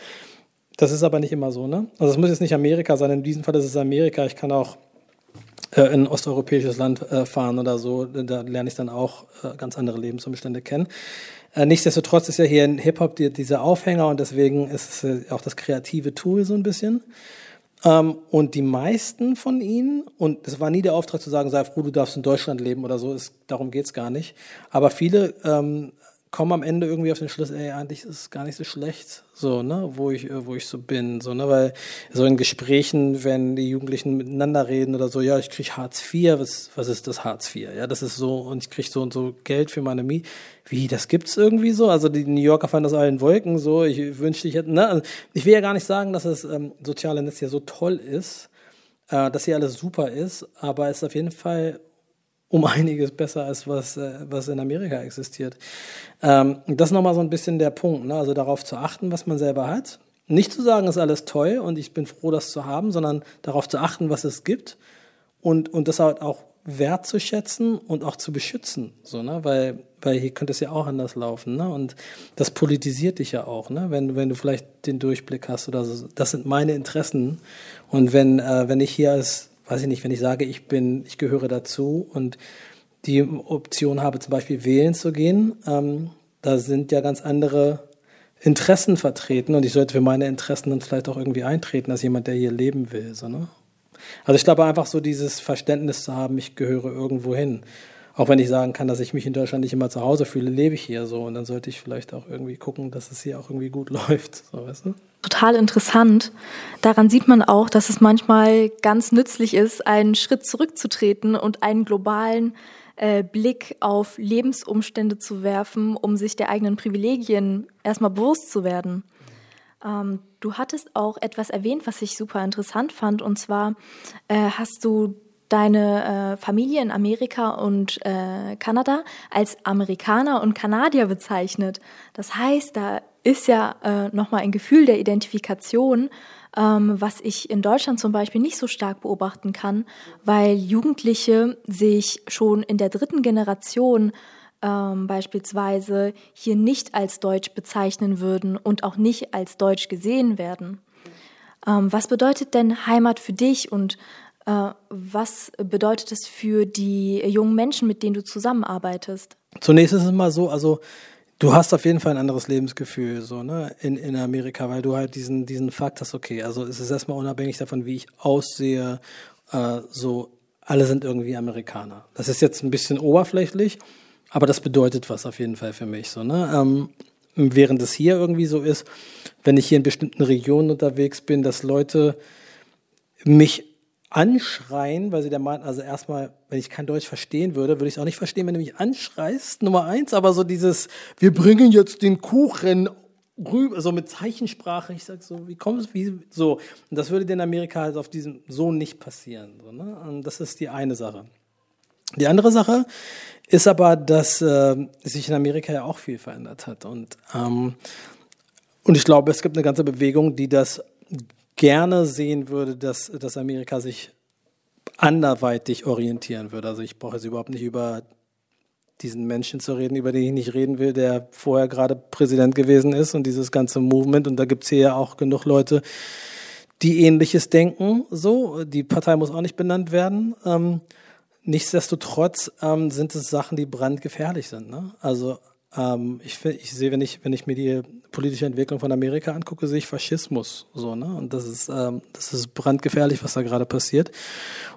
Speaker 3: Das ist aber nicht immer so. Ne? Also es muss jetzt nicht Amerika sein. In diesem Fall ist es Amerika. Ich kann auch äh, in ein osteuropäisches Land äh, fahren oder so, da lerne ich dann auch ganz andere Lebensumstände kennen. Äh, nichtsdestotrotz ist ja hier in Hip-Hop die, dieser Aufhänger und deswegen ist es auch das kreative Tool so ein bisschen. Ähm, und die meisten von ihnen, und es war nie der Auftrag zu sagen, sei froh, du darfst in Deutschland leben oder so, ist, darum geht's gar nicht. Aber viele ähm, komme am Ende irgendwie auf den Schluss, ey, eigentlich ist es gar nicht so schlecht, so, ne, wo ich, wo ich so bin, so, ne, weil so in Gesprächen, wenn die Jugendlichen miteinander reden oder so, ja, ich krieg Hartz IV, was, was ist das Hartz IV? Ja, das ist so, und ich krieg so und so Geld für meine Miete. Wie, das gibt's irgendwie so? Also die New Yorker fanden das allen Wolken so, ich wünschte, ich hätte, ne, also ich will ja gar nicht sagen, dass das ähm, soziale Netz ja so toll ist, äh, dass hier alles super ist, aber es ist auf jeden Fall um [LAUGHS] einiges besser als was, äh, was in Amerika existiert. Ähm, das ist nochmal so ein bisschen der Punkt, ne? also darauf zu achten, was man selber hat. Nicht zu sagen, ist alles toll und ich bin froh, das zu haben, sondern darauf zu achten, was es gibt und, und das halt auch wertzuschätzen und auch zu beschützen, so, ne? weil, weil hier könnte es ja auch anders laufen. Ne? Und das politisiert dich ja auch, ne? wenn, wenn du vielleicht den Durchblick hast oder so. Das sind meine Interessen. Und wenn, äh, wenn ich hier als weiß ich nicht, wenn ich sage, ich bin, ich gehöre dazu und die Option habe, zum Beispiel wählen zu gehen, ähm, da sind ja ganz andere Interessen vertreten und ich sollte für meine Interessen dann vielleicht auch irgendwie eintreten als jemand, der hier leben will. So, ne? Also ich glaube einfach so dieses Verständnis zu haben, ich gehöre irgendwo hin. Auch wenn ich sagen kann, dass ich mich in Deutschland nicht immer zu Hause fühle, lebe ich hier so und dann sollte ich vielleicht auch irgendwie gucken, dass es hier auch irgendwie gut [LAUGHS] läuft. So, weißt du?
Speaker 4: total interessant. Daran sieht man auch, dass es manchmal ganz nützlich ist, einen Schritt zurückzutreten und einen globalen äh, Blick auf Lebensumstände zu werfen, um sich der eigenen Privilegien erstmal bewusst zu werden. Ähm, du hattest auch etwas erwähnt, was ich super interessant fand, und zwar äh, hast du deine äh, Familie in Amerika und äh, Kanada als Amerikaner und Kanadier bezeichnet. Das heißt, da ist ja äh, nochmal ein Gefühl der Identifikation, ähm, was ich in Deutschland zum Beispiel nicht so stark beobachten kann, weil Jugendliche sich schon in der dritten Generation ähm, beispielsweise hier nicht als Deutsch bezeichnen würden und auch nicht als Deutsch gesehen werden. Ähm, was bedeutet denn Heimat für dich und was bedeutet es für die jungen Menschen, mit denen du zusammenarbeitest?
Speaker 3: Zunächst ist es mal so, also Du hast auf jeden Fall ein anderes Lebensgefühl so ne in, in Amerika, weil du halt diesen diesen Fakt hast. Okay, also es ist erstmal unabhängig davon, wie ich aussehe. Äh, so alle sind irgendwie Amerikaner. Das ist jetzt ein bisschen oberflächlich, aber das bedeutet was auf jeden Fall für mich so ne. Ähm, während es hier irgendwie so ist, wenn ich hier in bestimmten Regionen unterwegs bin, dass Leute mich anschreien, weil sie der meinten, also erstmal, wenn ich kein Deutsch verstehen würde, würde ich es auch nicht verstehen, wenn du mich anschreist, Nummer eins, aber so dieses, wir bringen jetzt den Kuchen rüber, so mit Zeichensprache, ich sag so, wie kommt es, wie, so. Und das würde in Amerika halt auf diesem so nicht passieren, so, ne? Und das ist die eine Sache. Die andere Sache ist aber, dass äh, sich in Amerika ja auch viel verändert hat und ähm, und ich glaube, es gibt eine ganze Bewegung, die das gerne sehen würde, dass, dass Amerika sich anderweitig orientieren würde. Also ich brauche jetzt überhaupt nicht über diesen Menschen zu reden, über den ich nicht reden will, der vorher gerade Präsident gewesen ist und dieses ganze Movement. Und da gibt es hier ja auch genug Leute, die ähnliches denken. So, die Partei muss auch nicht benannt werden. Ähm, nichtsdestotrotz ähm, sind es Sachen, die brandgefährlich sind. Ne? Also ähm, ich, ich sehe, wenn ich, wenn ich mir die politische Entwicklung von Amerika angucke, sehe ich Faschismus. So, ne? Und das ist, ähm, das ist brandgefährlich, was da gerade passiert.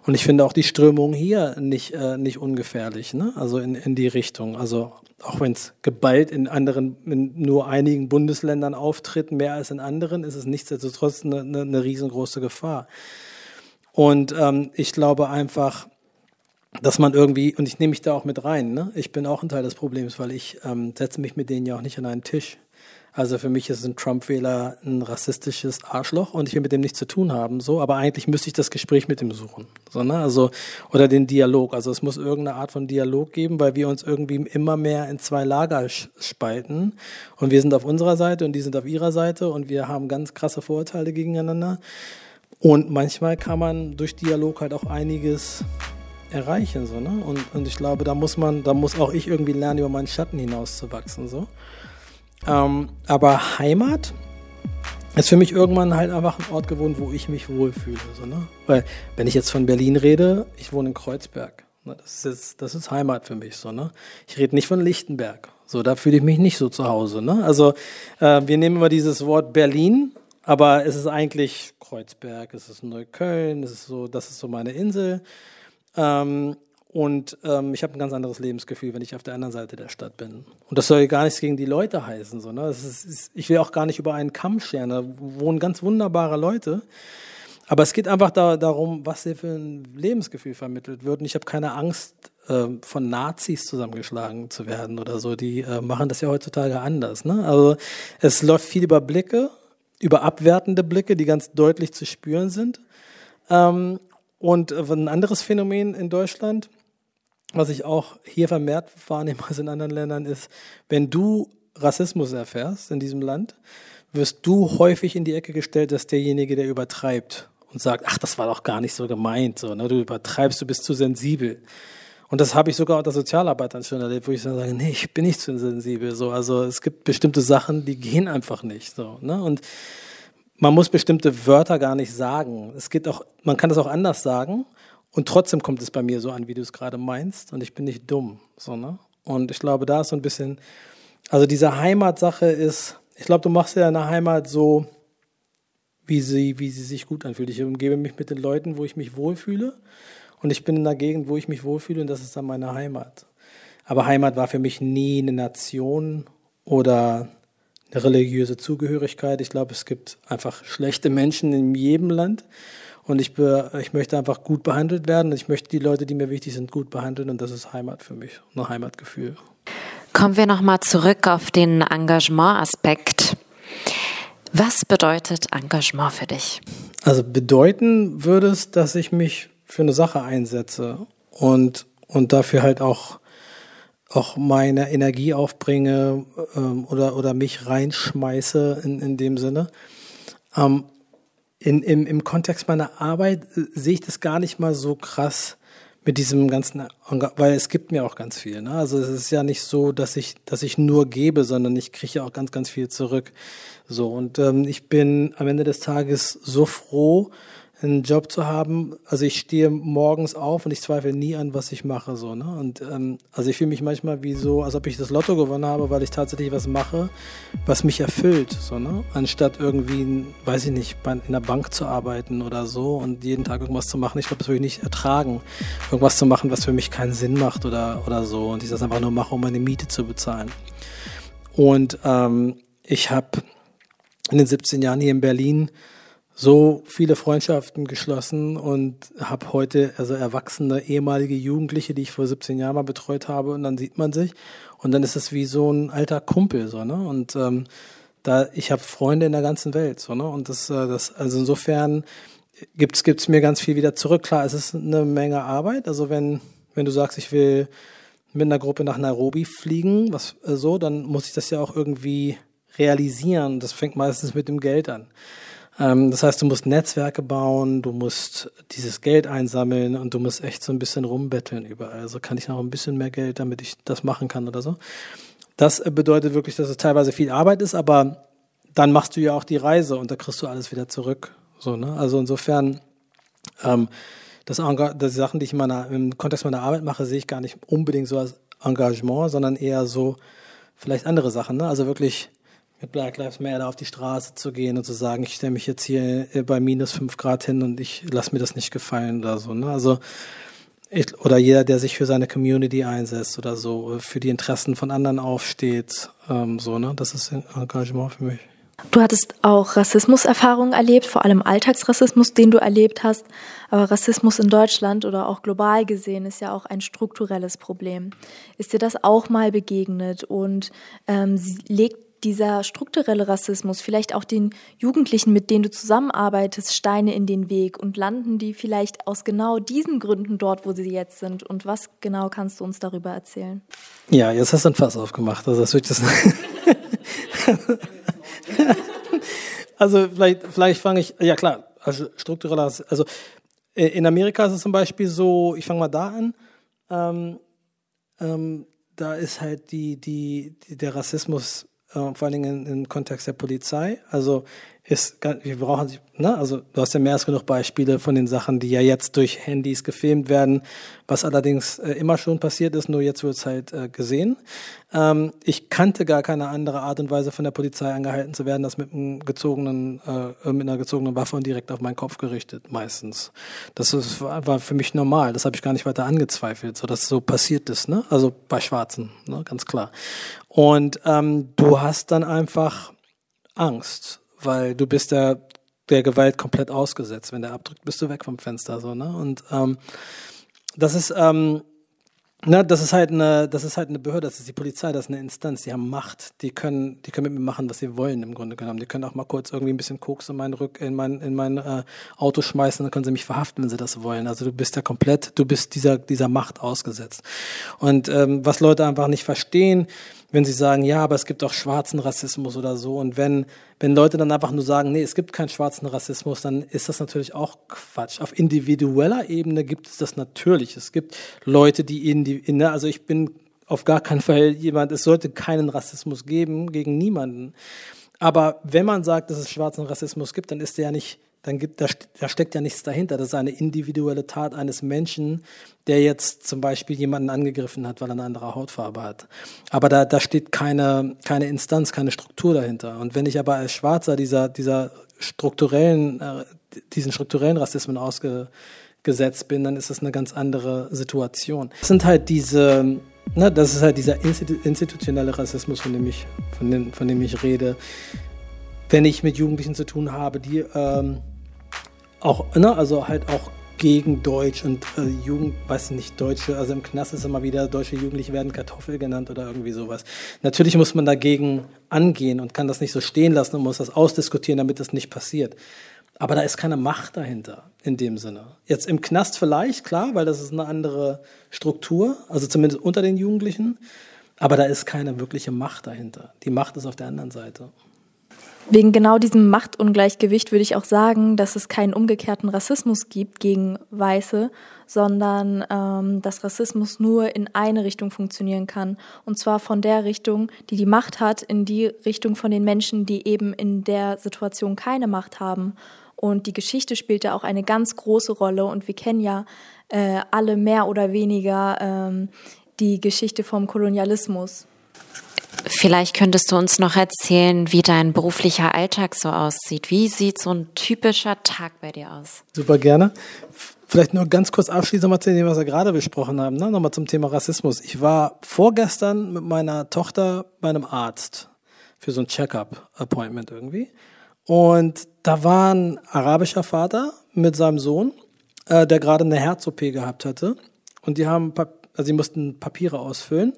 Speaker 3: Und ich finde auch die Strömung hier nicht, äh, nicht ungefährlich, ne? Also in, in die Richtung. Also auch wenn es geballt in anderen, in nur einigen Bundesländern auftritt, mehr als in anderen, ist es nichtsdestotrotz eine, eine, eine riesengroße Gefahr. Und ähm, ich glaube einfach, dass man irgendwie, und ich nehme mich da auch mit rein, ne? ich bin auch ein Teil des Problems, weil ich ähm, setze mich mit denen ja auch nicht an einen Tisch. Also für mich ist ein Trump-Wähler ein rassistisches Arschloch und ich will mit dem nichts zu tun haben, so, aber eigentlich müsste ich das Gespräch mit ihm suchen. So, ne? Also, oder den Dialog. Also es muss irgendeine Art von Dialog geben, weil wir uns irgendwie immer mehr in zwei Lager spalten. Und wir sind auf unserer Seite und die sind auf ihrer Seite und wir haben ganz krasse Vorurteile gegeneinander. Und manchmal kann man durch Dialog halt auch einiges erreichen. So, ne? und, und ich glaube, da muss man, da muss auch ich irgendwie lernen, über meinen Schatten hinauszuwachsen. So. Ähm, aber Heimat ist für mich irgendwann halt einfach ein Ort gewohnt, wo ich mich wohlfühle. So, ne? Weil, wenn ich jetzt von Berlin rede, ich wohne in Kreuzberg. Ne? Das, ist, das ist Heimat für mich. So, ne? Ich rede nicht von Lichtenberg. So, da fühle ich mich nicht so zu Hause. Ne? Also, äh, wir nehmen immer dieses Wort Berlin, aber es ist eigentlich Kreuzberg, es ist Neukölln, es ist so, das ist so meine Insel. Ähm, und ähm, ich habe ein ganz anderes Lebensgefühl, wenn ich auf der anderen Seite der Stadt bin. Und das soll gar nichts gegen die Leute heißen. So, ne? ist, ist, ich will auch gar nicht über einen Kamm scheren. Da wohnen ganz wunderbare Leute. Aber es geht einfach da, darum, was hier für ein Lebensgefühl vermittelt wird. Und ich habe keine Angst, äh, von Nazis zusammengeschlagen zu werden oder so. Die äh, machen das ja heutzutage anders. Ne? Also es läuft viel über Blicke, über abwertende Blicke, die ganz deutlich zu spüren sind. Ähm, und ein anderes Phänomen in Deutschland, was ich auch hier vermehrt wahrnehme als in anderen Ländern, ist, wenn du Rassismus erfährst in diesem Land, wirst du häufig in die Ecke gestellt, dass derjenige, der übertreibt und sagt, ach, das war doch gar nicht so gemeint, so, ne? du übertreibst, du bist zu sensibel. Und das habe ich sogar unter Sozialarbeitern schon erlebt, wo ich dann sage, nee, ich bin nicht zu sensibel. So, also es gibt bestimmte Sachen, die gehen einfach nicht. So, ne? Und man muss bestimmte Wörter gar nicht sagen. Es geht auch, man kann das auch anders sagen. Und trotzdem kommt es bei mir so an, wie du es gerade meinst. Und ich bin nicht dumm. So, ne? Und ich glaube, da ist so ein bisschen, also diese Heimatsache ist, ich glaube, du machst ja eine Heimat so, wie sie, wie sie sich gut anfühlt. Ich umgebe mich mit den Leuten, wo ich mich wohlfühle. Und ich bin in einer Gegend, wo ich mich wohlfühle, und das ist dann meine Heimat. Aber Heimat war für mich nie eine Nation oder eine religiöse Zugehörigkeit. Ich glaube, es gibt einfach schlechte Menschen in jedem Land. Und ich, ich möchte einfach gut behandelt werden. Ich möchte die Leute, die mir wichtig sind, gut behandeln. Und das ist Heimat für mich, ein Heimatgefühl.
Speaker 2: Kommen wir nochmal zurück auf den Engagement-Aspekt. Was bedeutet Engagement für dich?
Speaker 3: Also bedeuten würde es, dass ich mich für eine Sache einsetze und, und dafür halt auch auch meine Energie aufbringe ähm, oder, oder mich reinschmeiße in, in dem Sinne. Ähm, in, im, Im Kontext meiner Arbeit äh, sehe ich das gar nicht mal so krass mit diesem ganzen, weil es gibt mir auch ganz viel. Ne? Also es ist ja nicht so, dass ich, dass ich nur gebe, sondern ich kriege ja auch ganz, ganz viel zurück. So und ähm, ich bin am Ende des Tages so froh, einen Job zu haben. Also ich stehe morgens auf und ich zweifle nie an, was ich mache. So, ne? Und ähm, also ich fühle mich manchmal wie so, als ob ich das Lotto gewonnen habe, weil ich tatsächlich was mache, was mich erfüllt. So, ne? Anstatt irgendwie, weiß ich nicht, in einer Bank zu arbeiten oder so und jeden Tag irgendwas zu machen. Ich glaube, das würde ich nicht ertragen, irgendwas zu machen, was für mich keinen Sinn macht oder, oder so. Und ich das einfach nur mache, um meine Miete zu bezahlen. Und ähm, ich habe in den 17 Jahren hier in Berlin so viele Freundschaften geschlossen und habe heute also erwachsene ehemalige Jugendliche, die ich vor 17 Jahren mal betreut habe und dann sieht man sich und dann ist es wie so ein alter Kumpel so ne? Und ähm, da ich habe Freunde in der ganzen Welt so ne? Und das äh, das also insofern gibt's gibt's mir ganz viel wieder zurück. Klar es ist eine Menge Arbeit. Also wenn wenn du sagst ich will mit einer Gruppe nach Nairobi fliegen was äh, so dann muss ich das ja auch irgendwie realisieren. Das fängt meistens mit dem Geld an das heißt, du musst Netzwerke bauen, du musst dieses Geld einsammeln und du musst echt so ein bisschen rumbetteln überall. Also kann ich noch ein bisschen mehr Geld, damit ich das machen kann oder so. Das bedeutet wirklich, dass es teilweise viel Arbeit ist, aber dann machst du ja auch die Reise und da kriegst du alles wieder zurück. So, ne? Also insofern, ähm, das, das Sachen, die ich in meiner, im Kontext meiner Arbeit mache, sehe ich gar nicht unbedingt so als Engagement, sondern eher so vielleicht andere Sachen. Ne? Also wirklich mit Black Lives Matter auf die Straße zu gehen und zu sagen, ich stelle mich jetzt hier äh, bei minus fünf Grad hin und ich lasse mir das nicht gefallen oder so. Ne? Also ich, oder jeder, der sich für seine Community einsetzt oder so, für die Interessen von anderen aufsteht, ähm, so, ne? Das ist Engagement für mich.
Speaker 4: Du hattest auch Rassismuserfahrungen erlebt, vor allem Alltagsrassismus, den du erlebt hast. Aber Rassismus in Deutschland oder auch global gesehen ist ja auch ein strukturelles Problem. Ist dir das auch mal begegnet und ähm, legt dieser strukturelle Rassismus vielleicht auch den Jugendlichen, mit denen du zusammenarbeitest, Steine in den Weg und landen die vielleicht aus genau diesen Gründen dort, wo sie jetzt sind? Und was genau kannst du uns darüber erzählen?
Speaker 3: Ja, jetzt hast du ein Fass aufgemacht. Also, das wird das [LAUGHS] also vielleicht, vielleicht fange ich, ja klar, also struktureller, also äh, in Amerika ist es zum Beispiel so, ich fange mal da an, ähm, ähm, da ist halt die, die, die, der Rassismus vor allen Dingen im Kontext der Polizei. Also ist, wir brauchen, ne, also du hast ja mehr als genug Beispiele von den Sachen, die ja jetzt durch Handys gefilmt werden, was allerdings äh, immer schon passiert ist, nur jetzt wird es halt äh, gesehen. Ähm, ich kannte gar keine andere Art und Weise von der Polizei angehalten zu werden, das mit einem gezogenen, äh, mit einer gezogenen Waffe und direkt auf meinen Kopf gerichtet, meistens. Das ist, war für mich normal, das habe ich gar nicht weiter angezweifelt, so dass so passiert ist, ne? Also bei Schwarzen, ne? ganz klar. Und ähm, du hast dann einfach Angst weil du bist der, der Gewalt komplett ausgesetzt. Wenn der abdrückt, bist du weg vom Fenster so, ne? Und ähm, das ist ähm, na, das ist halt eine, das ist halt eine Behörde, das ist die Polizei, das ist eine Instanz, die haben Macht, die können, die können mit mir machen, was sie wollen im Grunde genommen. Die können auch mal kurz irgendwie ein bisschen Koks in mein Rück, in mein, in mein äh, Auto schmeißen, dann können sie mich verhaften, wenn sie das wollen. Also du bist ja komplett, du bist dieser, dieser Macht ausgesetzt. Und ähm, was Leute einfach nicht verstehen, wenn sie sagen, ja, aber es gibt auch schwarzen Rassismus oder so. Und wenn, wenn Leute dann einfach nur sagen, nee, es gibt keinen schwarzen Rassismus, dann ist das natürlich auch Quatsch. Auf individueller Ebene gibt es das natürlich. Es gibt Leute, die in die, in, also ich bin auf gar keinen Fall jemand, es sollte keinen Rassismus geben gegen niemanden. Aber wenn man sagt, dass es schwarzen Rassismus gibt, dann ist der ja nicht dann gibt, da, da steckt ja nichts dahinter. Das ist eine individuelle Tat eines Menschen, der jetzt zum Beispiel jemanden angegriffen hat, weil er eine andere Hautfarbe hat. Aber da, da steht keine, keine Instanz, keine Struktur dahinter. Und wenn ich aber als Schwarzer dieser, dieser strukturellen, äh, diesen strukturellen Rassismen ausgesetzt bin, dann ist das eine ganz andere Situation. Das sind halt diese, ne, das ist halt dieser institutionelle Rassismus, von dem ich, von dem, von dem ich rede, wenn ich mit Jugendlichen zu tun habe, die ähm, auch, ne, also halt auch gegen Deutsch und äh, Jugend, weiß nicht, Deutsche, also im Knast ist immer wieder, deutsche Jugendliche werden Kartoffel genannt oder irgendwie sowas. Natürlich muss man dagegen angehen und kann das nicht so stehen lassen und muss das ausdiskutieren, damit das nicht passiert. Aber da ist keine Macht dahinter in dem Sinne. Jetzt im Knast vielleicht, klar, weil das ist eine andere Struktur, also zumindest unter den Jugendlichen. Aber da ist keine wirkliche Macht dahinter. Die Macht ist auf der anderen Seite.
Speaker 4: Wegen genau diesem Machtungleichgewicht würde ich auch sagen, dass es keinen umgekehrten Rassismus gibt gegen Weiße, sondern ähm, dass Rassismus nur in eine Richtung funktionieren kann. Und zwar von der Richtung, die die Macht hat, in die Richtung von den Menschen, die eben in der Situation keine Macht haben. Und die Geschichte spielt da auch eine ganz große Rolle. Und wir kennen ja äh, alle mehr oder weniger ähm, die Geschichte vom Kolonialismus.
Speaker 2: Vielleicht könntest du uns noch erzählen, wie dein beruflicher Alltag so aussieht. Wie sieht so ein typischer Tag bei dir aus?
Speaker 3: Super gerne. Vielleicht nur ganz kurz abschließend nochmal zu dem, was wir gerade besprochen haben, ne? nochmal zum Thema Rassismus. Ich war vorgestern mit meiner Tochter bei einem Arzt für so ein Check-up-Appointment irgendwie. Und da war ein arabischer Vater mit seinem Sohn, äh, der gerade eine Herz-OP gehabt hatte. Und die haben, also sie mussten Papiere ausfüllen.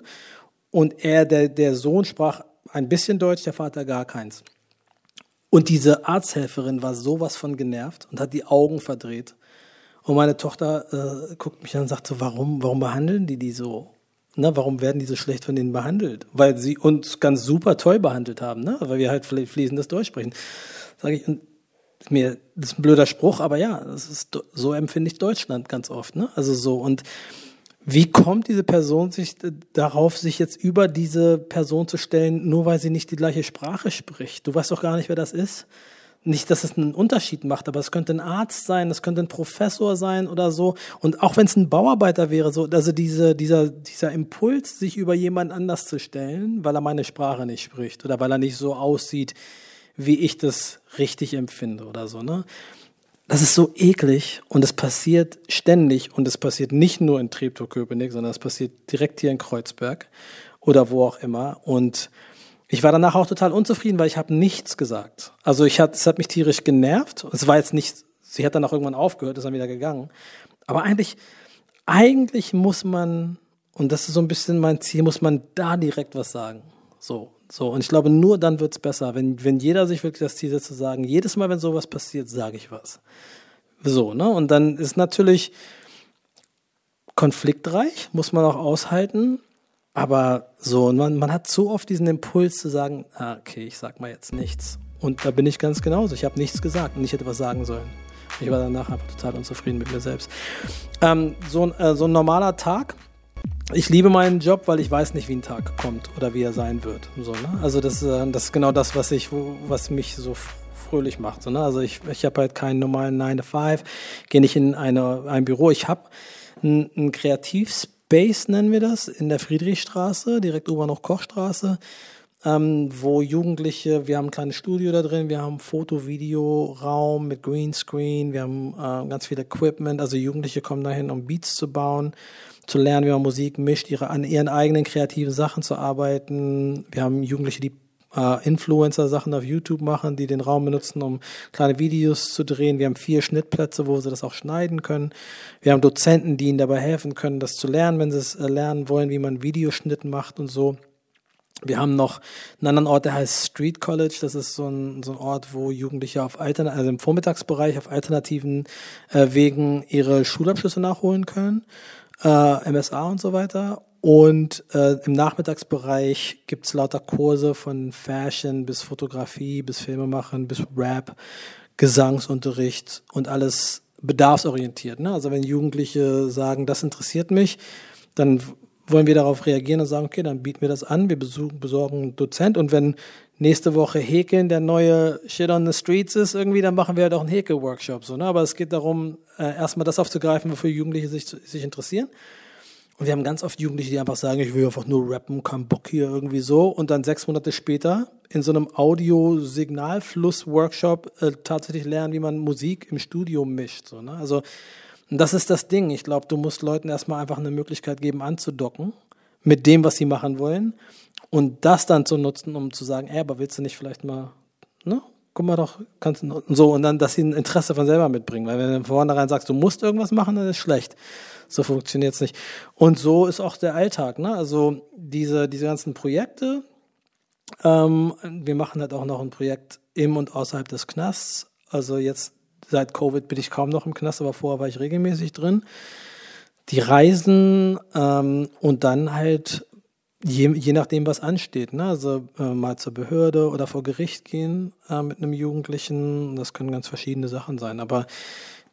Speaker 3: Und er, der, der Sohn sprach ein bisschen Deutsch, der Vater gar keins. Und diese Arzthelferin war sowas von genervt und hat die Augen verdreht. Und meine Tochter äh, guckt mich an und sagt so, warum, warum behandeln die die so? Ne, warum werden die so schlecht von denen behandelt? Weil sie uns ganz super toll behandelt haben, ne? weil wir halt fließendes Deutsch sprechen. Sage ich, mir, das ist ein blöder Spruch, aber ja, das ist, so empfinde ich Deutschland ganz oft. Ne? Also so, und wie kommt diese Person sich darauf, sich jetzt über diese Person zu stellen, nur weil sie nicht die gleiche Sprache spricht? Du weißt doch gar nicht, wer das ist. Nicht, dass es einen Unterschied macht, aber es könnte ein Arzt sein, es könnte ein Professor sein oder so. Und auch wenn es ein Bauarbeiter wäre, so, also diese, dieser, dieser Impuls, sich über jemand anders zu stellen, weil er meine Sprache nicht spricht oder weil er nicht so aussieht, wie ich das richtig empfinde oder so, ne? Das ist so eklig und es passiert ständig und es passiert nicht nur in Treptow-Köpenick, sondern es passiert direkt hier in Kreuzberg oder wo auch immer. Und ich war danach auch total unzufrieden, weil ich habe nichts gesagt. Also ich hat, es hat mich tierisch genervt. Es war jetzt nicht, sie hat dann auch irgendwann aufgehört, ist dann wieder gegangen. Aber eigentlich, eigentlich muss man, und das ist so ein bisschen mein Ziel, muss man da direkt was sagen. So, so. Und ich glaube, nur dann wird es besser, wenn, wenn jeder sich wirklich das Ziel setzt zu sagen, jedes Mal, wenn sowas passiert, sage ich was. So, ne? Und dann ist natürlich konfliktreich, muss man auch aushalten. Aber so, und man, man hat so oft diesen Impuls zu sagen, ah, okay, ich sag mal jetzt nichts. Und da bin ich ganz genauso. Ich habe nichts gesagt und ich hätte was sagen sollen. Ich war danach einfach total unzufrieden mit mir selbst. Ähm, so, äh, so ein normaler Tag ich liebe meinen Job, weil ich weiß nicht, wie ein Tag kommt oder wie er sein wird. So, ne? Also das, äh, das ist genau das, was ich, was mich so fröhlich macht. So, ne? Also ich, ich habe halt keinen normalen 9 to 5, gehe nicht in eine, ein Büro. Ich habe ein, Kreativspace, nennen wir das, in der Friedrichstraße, direkt ober noch Kochstraße ähm, wo Jugendliche, wir haben ein kleines Studio da drin, wir haben Foto-Video-Raum mit Greenscreen, wir haben äh, ganz viel Equipment, also Jugendliche kommen dahin, um Beats zu bauen, zu lernen, wie man Musik mischt, ihre, an ihren eigenen kreativen Sachen zu arbeiten. Wir haben Jugendliche, die äh, Influencer-Sachen auf YouTube machen, die den Raum benutzen, um kleine Videos zu drehen. Wir haben vier Schnittplätze, wo sie das auch schneiden können. Wir haben Dozenten, die ihnen dabei helfen können, das zu lernen, wenn sie es äh, lernen wollen, wie man Videoschnitt macht und so. Wir haben noch einen anderen Ort, der heißt Street College. Das ist so ein, so ein Ort, wo Jugendliche auf Altern also im Vormittagsbereich auf alternativen äh, Wegen ihre Schulabschlüsse nachholen können, äh, MSA und so weiter. Und äh, im Nachmittagsbereich gibt's lauter Kurse von Fashion bis Fotografie, bis Filmemachen, bis Rap, Gesangsunterricht und alles bedarfsorientiert. Ne? Also wenn Jugendliche sagen, das interessiert mich, dann wollen wir darauf reagieren und sagen, okay, dann bieten wir das an, wir besorgen einen Dozent und wenn nächste Woche Häkeln der neue Shit on the Streets ist irgendwie, dann machen wir halt auch einen Häkel-Workshop. So, ne? Aber es geht darum, äh, erstmal das aufzugreifen, wofür Jugendliche sich, sich interessieren. Und wir haben ganz oft Jugendliche, die einfach sagen, ich will einfach nur rappen, kein Bock hier irgendwie so. Und dann sechs Monate später in so einem Audio-Signalfluss-Workshop äh, tatsächlich lernen, wie man Musik im Studio mischt. So, ne? Also und das ist das Ding. Ich glaube, du musst Leuten erstmal einfach eine Möglichkeit geben, anzudocken mit dem, was sie machen wollen. Und das dann zu nutzen, um zu sagen, ey, aber willst du nicht vielleicht mal, ne? Guck mal doch, kannst du so und dann, dass sie ein Interesse von selber mitbringen. Weil wenn du von vornherein sagst, du musst irgendwas machen, dann ist schlecht. So funktioniert es nicht. Und so ist auch der Alltag, ne? Also diese, diese ganzen Projekte, ähm, wir machen halt auch noch ein Projekt im und außerhalb des Knasts. Also jetzt seit Covid bin ich kaum noch im Knast, aber vorher war ich regelmäßig drin. Die Reisen ähm, und dann halt je, je nachdem, was ansteht. Ne? Also äh, mal zur Behörde oder vor Gericht gehen äh, mit einem Jugendlichen. Das können ganz verschiedene Sachen sein. Aber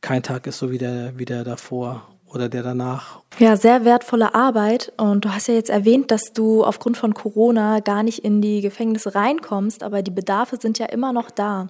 Speaker 3: kein Tag ist so wie der, wie der davor oder der danach.
Speaker 4: Ja, sehr wertvolle Arbeit. Und du hast ja jetzt erwähnt, dass du aufgrund von Corona gar nicht in die Gefängnisse reinkommst, aber die Bedarfe sind ja immer noch da.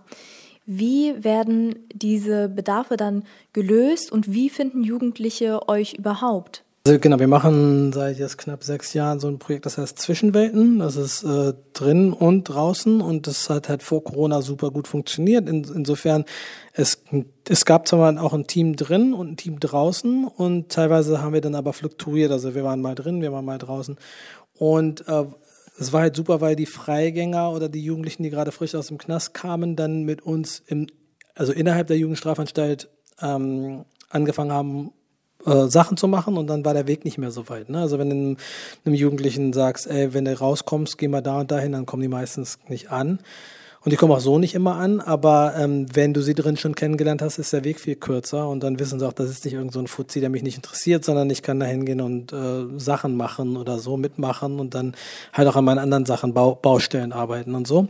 Speaker 4: Wie werden diese Bedarfe dann gelöst und wie finden Jugendliche euch überhaupt?
Speaker 3: Also genau, wir machen seit jetzt knapp sechs Jahren so ein Projekt, das heißt Zwischenwelten. Das ist äh, drin und draußen und das hat halt vor Corona super gut funktioniert. In, insofern, es, es gab zwar auch ein Team drin und ein Team draußen und teilweise haben wir dann aber fluktuiert. Also wir waren mal drin, wir waren mal draußen. Und äh, es war halt super, weil die Freigänger oder die Jugendlichen, die gerade frisch aus dem Knast kamen, dann mit uns im, also innerhalb der Jugendstrafanstalt ähm, angefangen haben, äh, Sachen zu machen und dann war der Weg nicht mehr so weit. Ne? Also wenn du einem, einem Jugendlichen sagst, ey, wenn du rauskommst, geh mal da und dahin, dann kommen die meistens nicht an. Und die kommen auch so nicht immer an, aber ähm, wenn du sie drin schon kennengelernt hast, ist der Weg viel kürzer und dann wissen sie auch, das ist nicht irgend so Fuzzi, der mich nicht interessiert, sondern ich kann da hingehen und äh, Sachen machen oder so mitmachen und dann halt auch an meinen anderen Sachen, Bau, Baustellen arbeiten und so.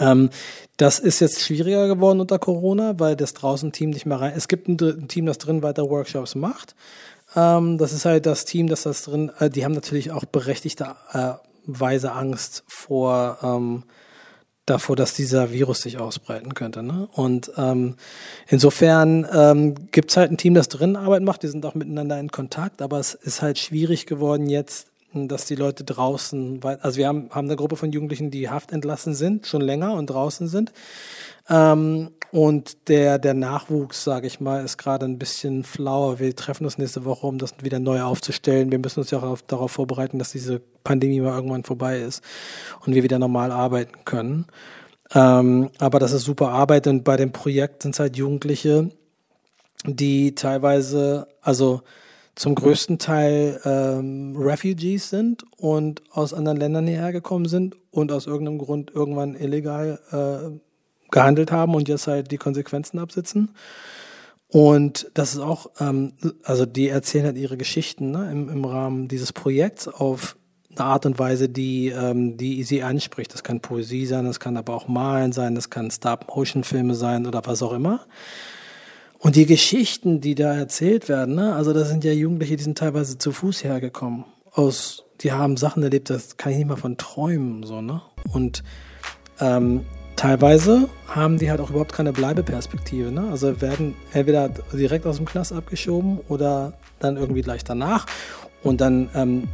Speaker 3: Ähm, das ist jetzt schwieriger geworden unter Corona, weil das draußen Team nicht mehr rein. Es gibt ein, ein Team, das drin weiter Workshops macht. Ähm, das ist halt das Team, das das drin. Äh, die haben natürlich auch berechtigte äh, Angst vor ähm, davor, dass dieser Virus sich ausbreiten könnte. Ne? Und ähm, insofern ähm, gibt halt ein Team, das drin Arbeit macht, die sind auch miteinander in Kontakt, aber es ist halt schwierig geworden jetzt, dass die Leute draußen, also wir haben, haben eine Gruppe von Jugendlichen, die haftentlassen sind, schon länger und draußen sind. Ähm, und der, der Nachwuchs, sage ich mal, ist gerade ein bisschen flauer. Wir treffen uns nächste Woche, um das wieder neu aufzustellen. Wir müssen uns ja auch auf, darauf vorbereiten, dass diese Pandemie mal irgendwann vorbei ist und wir wieder normal arbeiten können. Ähm, aber das ist super Arbeit und bei dem Projekt sind es halt Jugendliche, die teilweise, also zum größten Teil ähm, Refugees sind und aus anderen Ländern hierher gekommen sind und aus irgendeinem Grund irgendwann illegal äh, gehandelt haben und jetzt halt die Konsequenzen absitzen. Und das ist auch, ähm, also die erzählen halt ihre Geschichten ne, im, im Rahmen dieses Projekts auf eine Art und Weise, die, ähm, die sie anspricht. Das kann Poesie sein, das kann aber auch Malen sein, das kann Stop-Motion-Filme sein oder was auch immer. Und die Geschichten, die da erzählt werden, ne, also da sind ja Jugendliche, die sind teilweise zu Fuß hergekommen. Aus, die haben Sachen erlebt, das kann ich nicht mal von träumen, so, ne? Und ähm, teilweise haben die halt auch überhaupt keine Bleibeperspektive. Ne? Also werden entweder direkt aus dem Knast abgeschoben oder dann irgendwie gleich danach. Und dann ähm,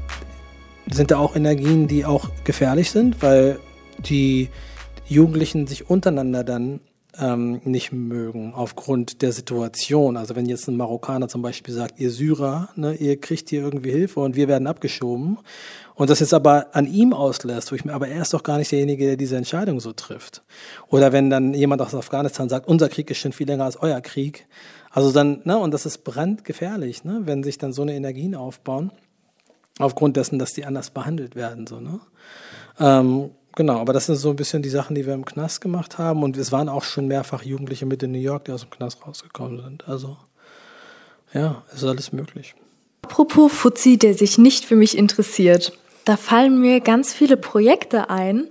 Speaker 3: sind da auch Energien, die auch gefährlich sind, weil die Jugendlichen sich untereinander dann ähm, nicht mögen aufgrund der Situation. Also wenn jetzt ein Marokkaner zum Beispiel sagt, ihr Syrer, ne, ihr kriegt hier irgendwie Hilfe und wir werden abgeschoben und das jetzt aber an ihm auslässt, wo ich mir, aber er ist doch gar nicht derjenige, der diese Entscheidung so trifft. Oder wenn dann jemand aus Afghanistan sagt, unser Krieg ist schon viel länger als euer Krieg. Also dann, ne, und das ist brandgefährlich, ne, wenn sich dann so eine Energien aufbauen, aufgrund dessen, dass die anders behandelt werden, so, ne. Ähm, genau, aber das sind so ein bisschen die Sachen, die wir im Knast gemacht haben. Und es waren auch schon mehrfach Jugendliche mit in New York, die aus dem Knast rausgekommen sind. Also, ja, es ist alles möglich.
Speaker 4: Apropos Fuzzi, der sich nicht für mich interessiert. Da fallen mir ganz viele Projekte ein,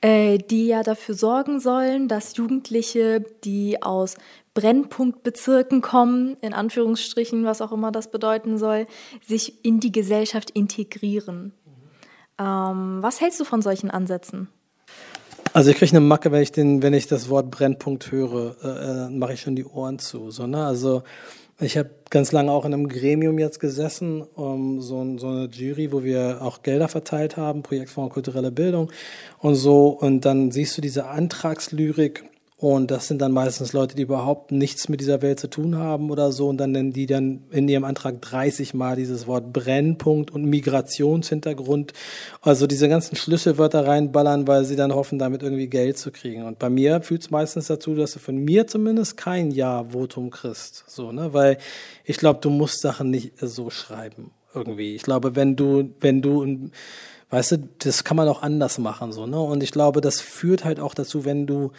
Speaker 4: äh, die ja dafür sorgen sollen, dass Jugendliche, die aus Brennpunktbezirken kommen, in Anführungsstrichen, was auch immer das bedeuten soll, sich in die Gesellschaft integrieren. Ähm, was hältst du von solchen Ansätzen?
Speaker 3: Also ich kriege eine Macke, wenn ich den, wenn ich das Wort Brennpunkt höre, äh, äh mache ich schon die Ohren zu. So, ne? Also ich habe ganz lange auch in einem Gremium jetzt gesessen, um so, so, eine Jury, wo wir auch Gelder verteilt haben, Projektfonds kulturelle Bildung und so. Und dann siehst du diese Antragslyrik und das sind dann meistens Leute, die überhaupt nichts mit dieser Welt zu tun haben oder so. Und dann nennen die dann in ihrem Antrag 30 Mal dieses Wort Brennpunkt und Migrationshintergrund. Also diese ganzen Schlüsselwörter reinballern, weil sie dann hoffen, damit irgendwie Geld zu kriegen. Und bei mir führt es meistens dazu, dass du von mir zumindest kein Ja-Votum kriegst. So, ne? Weil ich glaube, du musst Sachen nicht so schreiben. Irgendwie. Ich glaube, wenn du, wenn du, weißt du, das kann man auch anders machen, so, ne? Und ich glaube, das führt halt auch dazu, wenn du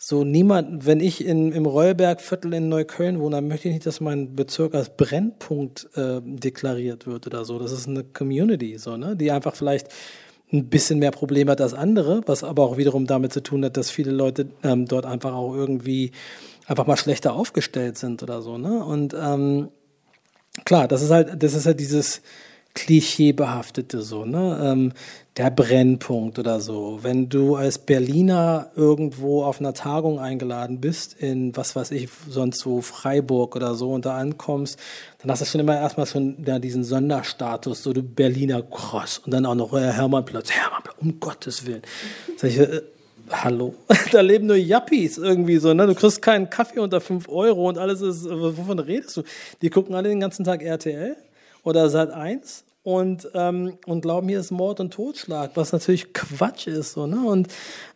Speaker 3: so niemand, wenn ich in, im Rollbergviertel in Neukölln wohne, dann möchte ich nicht, dass mein Bezirk als Brennpunkt äh, deklariert wird oder so. Das ist eine Community, so, ne? die einfach vielleicht ein bisschen mehr Probleme hat als andere, was aber auch wiederum damit zu tun hat, dass viele Leute ähm, dort einfach auch irgendwie einfach mal schlechter aufgestellt sind oder so. Ne? Und ähm, klar, das ist halt, das ist halt dieses klischeebehaftete so, ne? Ähm, der Brennpunkt oder so. Wenn du als Berliner irgendwo auf einer Tagung eingeladen bist, in was weiß ich, sonst wo Freiburg oder so, und da ankommst, dann hast du schon immer erstmal schon ja, diesen Sonderstatus, so du Berliner Cross und dann auch noch äh, Hermannplatz, Hermannplatz, um Gottes Willen. Sag ich, äh, hallo, [LAUGHS] da leben nur Yuppies irgendwie so, ne? Du kriegst keinen Kaffee unter 5 Euro und alles ist, wovon redest du? Die gucken alle den ganzen Tag RTL oder Sat 1 und, ähm, und glauben, hier ist Mord und Totschlag, was natürlich Quatsch ist. So, ne? Und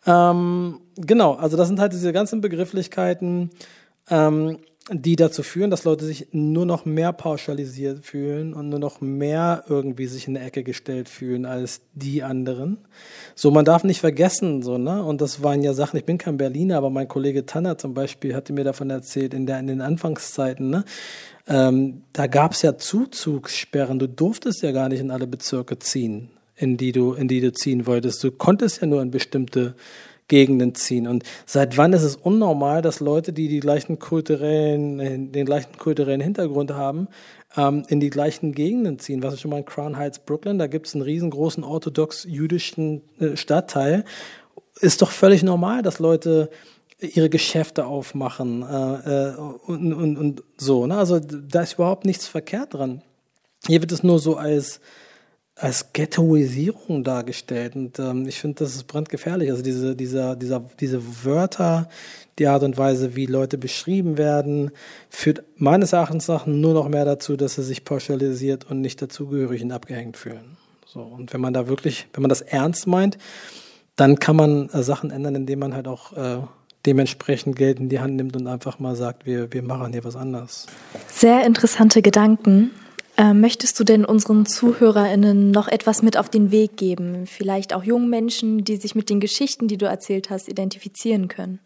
Speaker 3: ähm, genau, also das sind halt diese ganzen Begrifflichkeiten, ähm, die dazu führen, dass Leute sich nur noch mehr pauschalisiert fühlen und nur noch mehr irgendwie sich in eine Ecke gestellt fühlen als die anderen. So, man darf nicht vergessen, so, ne? Und das waren ja Sachen, ich bin kein Berliner, aber mein Kollege Tanner zum Beispiel hatte mir davon erzählt, in, der, in den Anfangszeiten, ne? Ähm, da gab es ja Zuzugssperren. Du durftest ja gar nicht in alle Bezirke ziehen, in die du, in die du ziehen wolltest. Du konntest ja nur in bestimmte Gegenden ziehen. Und seit wann ist es unnormal, dass Leute, die die gleichen kulturellen, den gleichen kulturellen Hintergrund haben, ähm, in die gleichen Gegenden ziehen? Was ist schon mal in Crown Heights, Brooklyn? Da gibt es einen riesengroßen orthodox-jüdischen äh, Stadtteil. Ist doch völlig normal, dass Leute ihre Geschäfte aufmachen äh, äh, und, und, und so. Ne? Also da ist überhaupt nichts verkehrt dran. Hier wird es nur so als, als Ghettoisierung dargestellt. Und ähm, ich finde, das ist brandgefährlich. Also diese, dieser, dieser, diese Wörter, die Art und Weise, wie Leute beschrieben werden, führt meines Erachtens nach nur noch mehr dazu, dass sie sich pauschalisiert und nicht dazugehörig und abgehängt fühlen. So, und wenn man da wirklich, wenn man das ernst meint, dann kann man äh, Sachen ändern, indem man halt auch äh, dementsprechend Geld in die Hand nimmt und einfach mal sagt, wir, wir machen hier was anderes.
Speaker 4: Sehr interessante Gedanken. Äh, möchtest du denn unseren ZuhörerInnen noch etwas mit auf den Weg geben? Vielleicht auch jungen Menschen, die sich mit den Geschichten, die du erzählt hast, identifizieren können?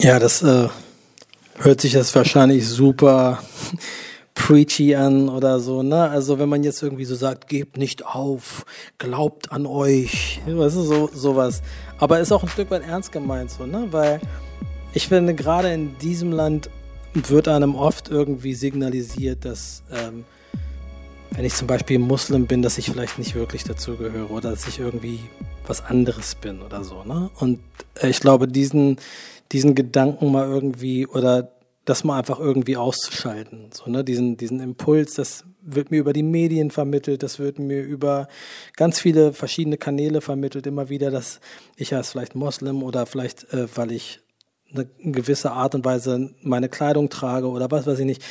Speaker 3: Ja, das äh, hört sich jetzt wahrscheinlich super [LAUGHS] preachy an oder so, ne? Also wenn man jetzt irgendwie so sagt, gebt nicht auf, glaubt an euch, weißt du, so, sowas. Aber ist auch ein Stück weit ernst gemeint, so, ne? Weil ich finde, gerade in diesem Land wird einem oft irgendwie signalisiert, dass ähm, wenn ich zum Beispiel Muslim bin, dass ich vielleicht nicht wirklich dazugehöre oder dass ich irgendwie was anderes bin oder so. Ne? Und äh, ich glaube, diesen, diesen Gedanken mal irgendwie oder das mal einfach irgendwie auszuschalten. So, ne? diesen, diesen Impuls, das wird mir über die Medien vermittelt, das wird mir über ganz viele verschiedene Kanäle vermittelt, immer wieder, dass ich als vielleicht Moslem oder vielleicht, äh, weil ich eine gewisse Art und Weise meine Kleidung trage oder was weiß ich nicht.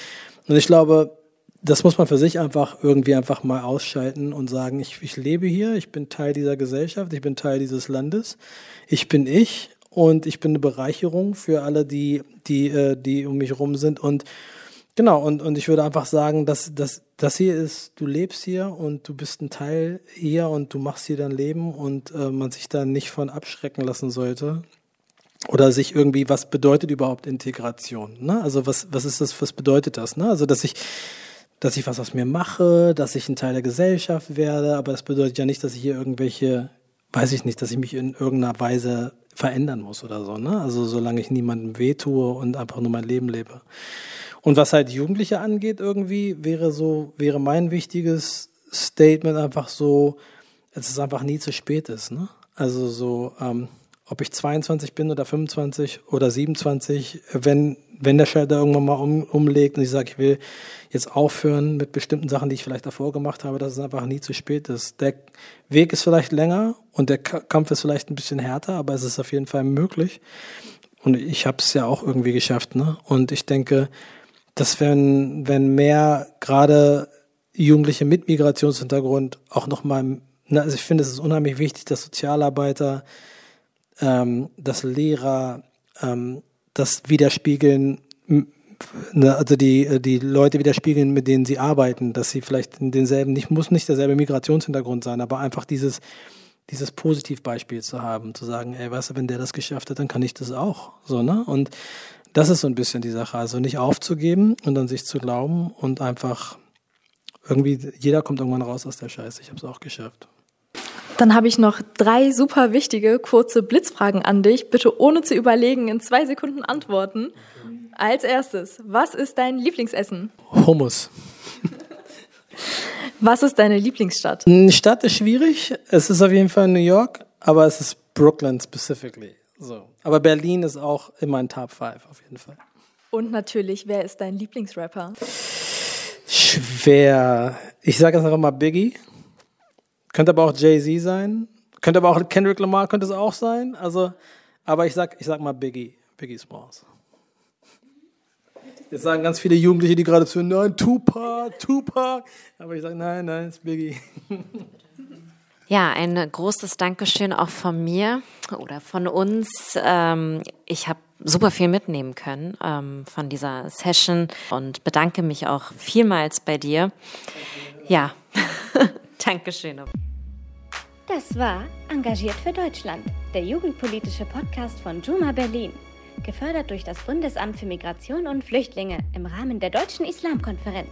Speaker 3: Und ich glaube, das muss man für sich einfach irgendwie einfach mal ausschalten und sagen, ich, ich lebe hier, ich bin Teil dieser Gesellschaft, ich bin Teil dieses Landes, ich bin ich und ich bin eine Bereicherung für alle, die, die, äh, die um mich rum sind. Und genau, und, und ich würde einfach sagen, dass, dass das hier ist, du lebst hier und du bist ein Teil hier und du machst hier dein Leben und äh, man sich da nicht von abschrecken lassen sollte. Oder sich irgendwie, was bedeutet überhaupt Integration? Ne? Also was, was ist das, was bedeutet das? Ne? Also dass ich, dass ich was aus mir mache, dass ich ein Teil der Gesellschaft werde, aber das bedeutet ja nicht, dass ich hier irgendwelche, weiß ich nicht, dass ich mich in irgendeiner Weise verändern muss oder so. Ne? Also solange ich niemandem wehtue und einfach nur mein Leben lebe. Und was halt Jugendliche angeht, irgendwie wäre so, wäre mein wichtiges Statement einfach so, dass es einfach nie zu spät ist. Ne? Also so, ähm, ob ich 22 bin oder 25 oder 27, wenn, wenn der Schalter irgendwann mal um, umlegt und ich sage, ich will jetzt aufhören mit bestimmten Sachen, die ich vielleicht davor gemacht habe, dass es einfach nie zu spät ist. Der Weg ist vielleicht länger und der Kampf ist vielleicht ein bisschen härter, aber es ist auf jeden Fall möglich. Und ich habe es ja auch irgendwie geschafft. Ne? Und ich denke, dass wenn, wenn mehr gerade Jugendliche mit Migrationshintergrund auch nochmal, also ich finde, es ist unheimlich wichtig, dass Sozialarbeiter, ähm, dass Lehrer ähm, das widerspiegeln, ne, also die, die Leute widerspiegeln, mit denen sie arbeiten, dass sie vielleicht in denselben, nicht, muss nicht derselbe Migrationshintergrund sein, aber einfach dieses, dieses Positivbeispiel zu haben, zu sagen, ey, weißt du, wenn der das geschafft hat, dann kann ich das auch. So, ne? Und das ist so ein bisschen die Sache. Also nicht aufzugeben und an sich zu glauben und einfach irgendwie, jeder kommt irgendwann raus aus der Scheiße. Ich habe es auch geschafft.
Speaker 4: Dann habe ich noch drei super wichtige, kurze Blitzfragen an dich. Bitte ohne zu überlegen in zwei Sekunden antworten. Als erstes, was ist dein Lieblingsessen?
Speaker 3: Hummus.
Speaker 4: Was ist deine Lieblingsstadt?
Speaker 3: Eine Stadt ist schwierig. Es ist auf jeden Fall New York, aber es ist Brooklyn specifically. So. Aber Berlin ist auch in meinen Top 5 auf jeden Fall.
Speaker 4: Und natürlich, wer ist dein Lieblingsrapper?
Speaker 3: Schwer. Ich sage jetzt einfach mal Biggie. Könnte aber auch Jay-Z sein. Könnte aber auch Kendrick Lamar könnte es auch sein. Also, aber ich sag, ich sag mal Biggie. Biggie Smalls. Jetzt sagen ganz viele Jugendliche, die gerade zu, nein, Tupac, Tupac. Aber ich sage, nein, nein, es ist Biggie. [LAUGHS]
Speaker 2: Ja, ein großes Dankeschön auch von mir oder von uns. Ähm, ich habe super viel mitnehmen können ähm, von dieser Session und bedanke mich auch vielmals bei dir. Ja, [LAUGHS] Dankeschön.
Speaker 1: Das war Engagiert für Deutschland, der jugendpolitische Podcast von Juma Berlin, gefördert durch das Bundesamt für Migration und Flüchtlinge im Rahmen der Deutschen Islamkonferenz.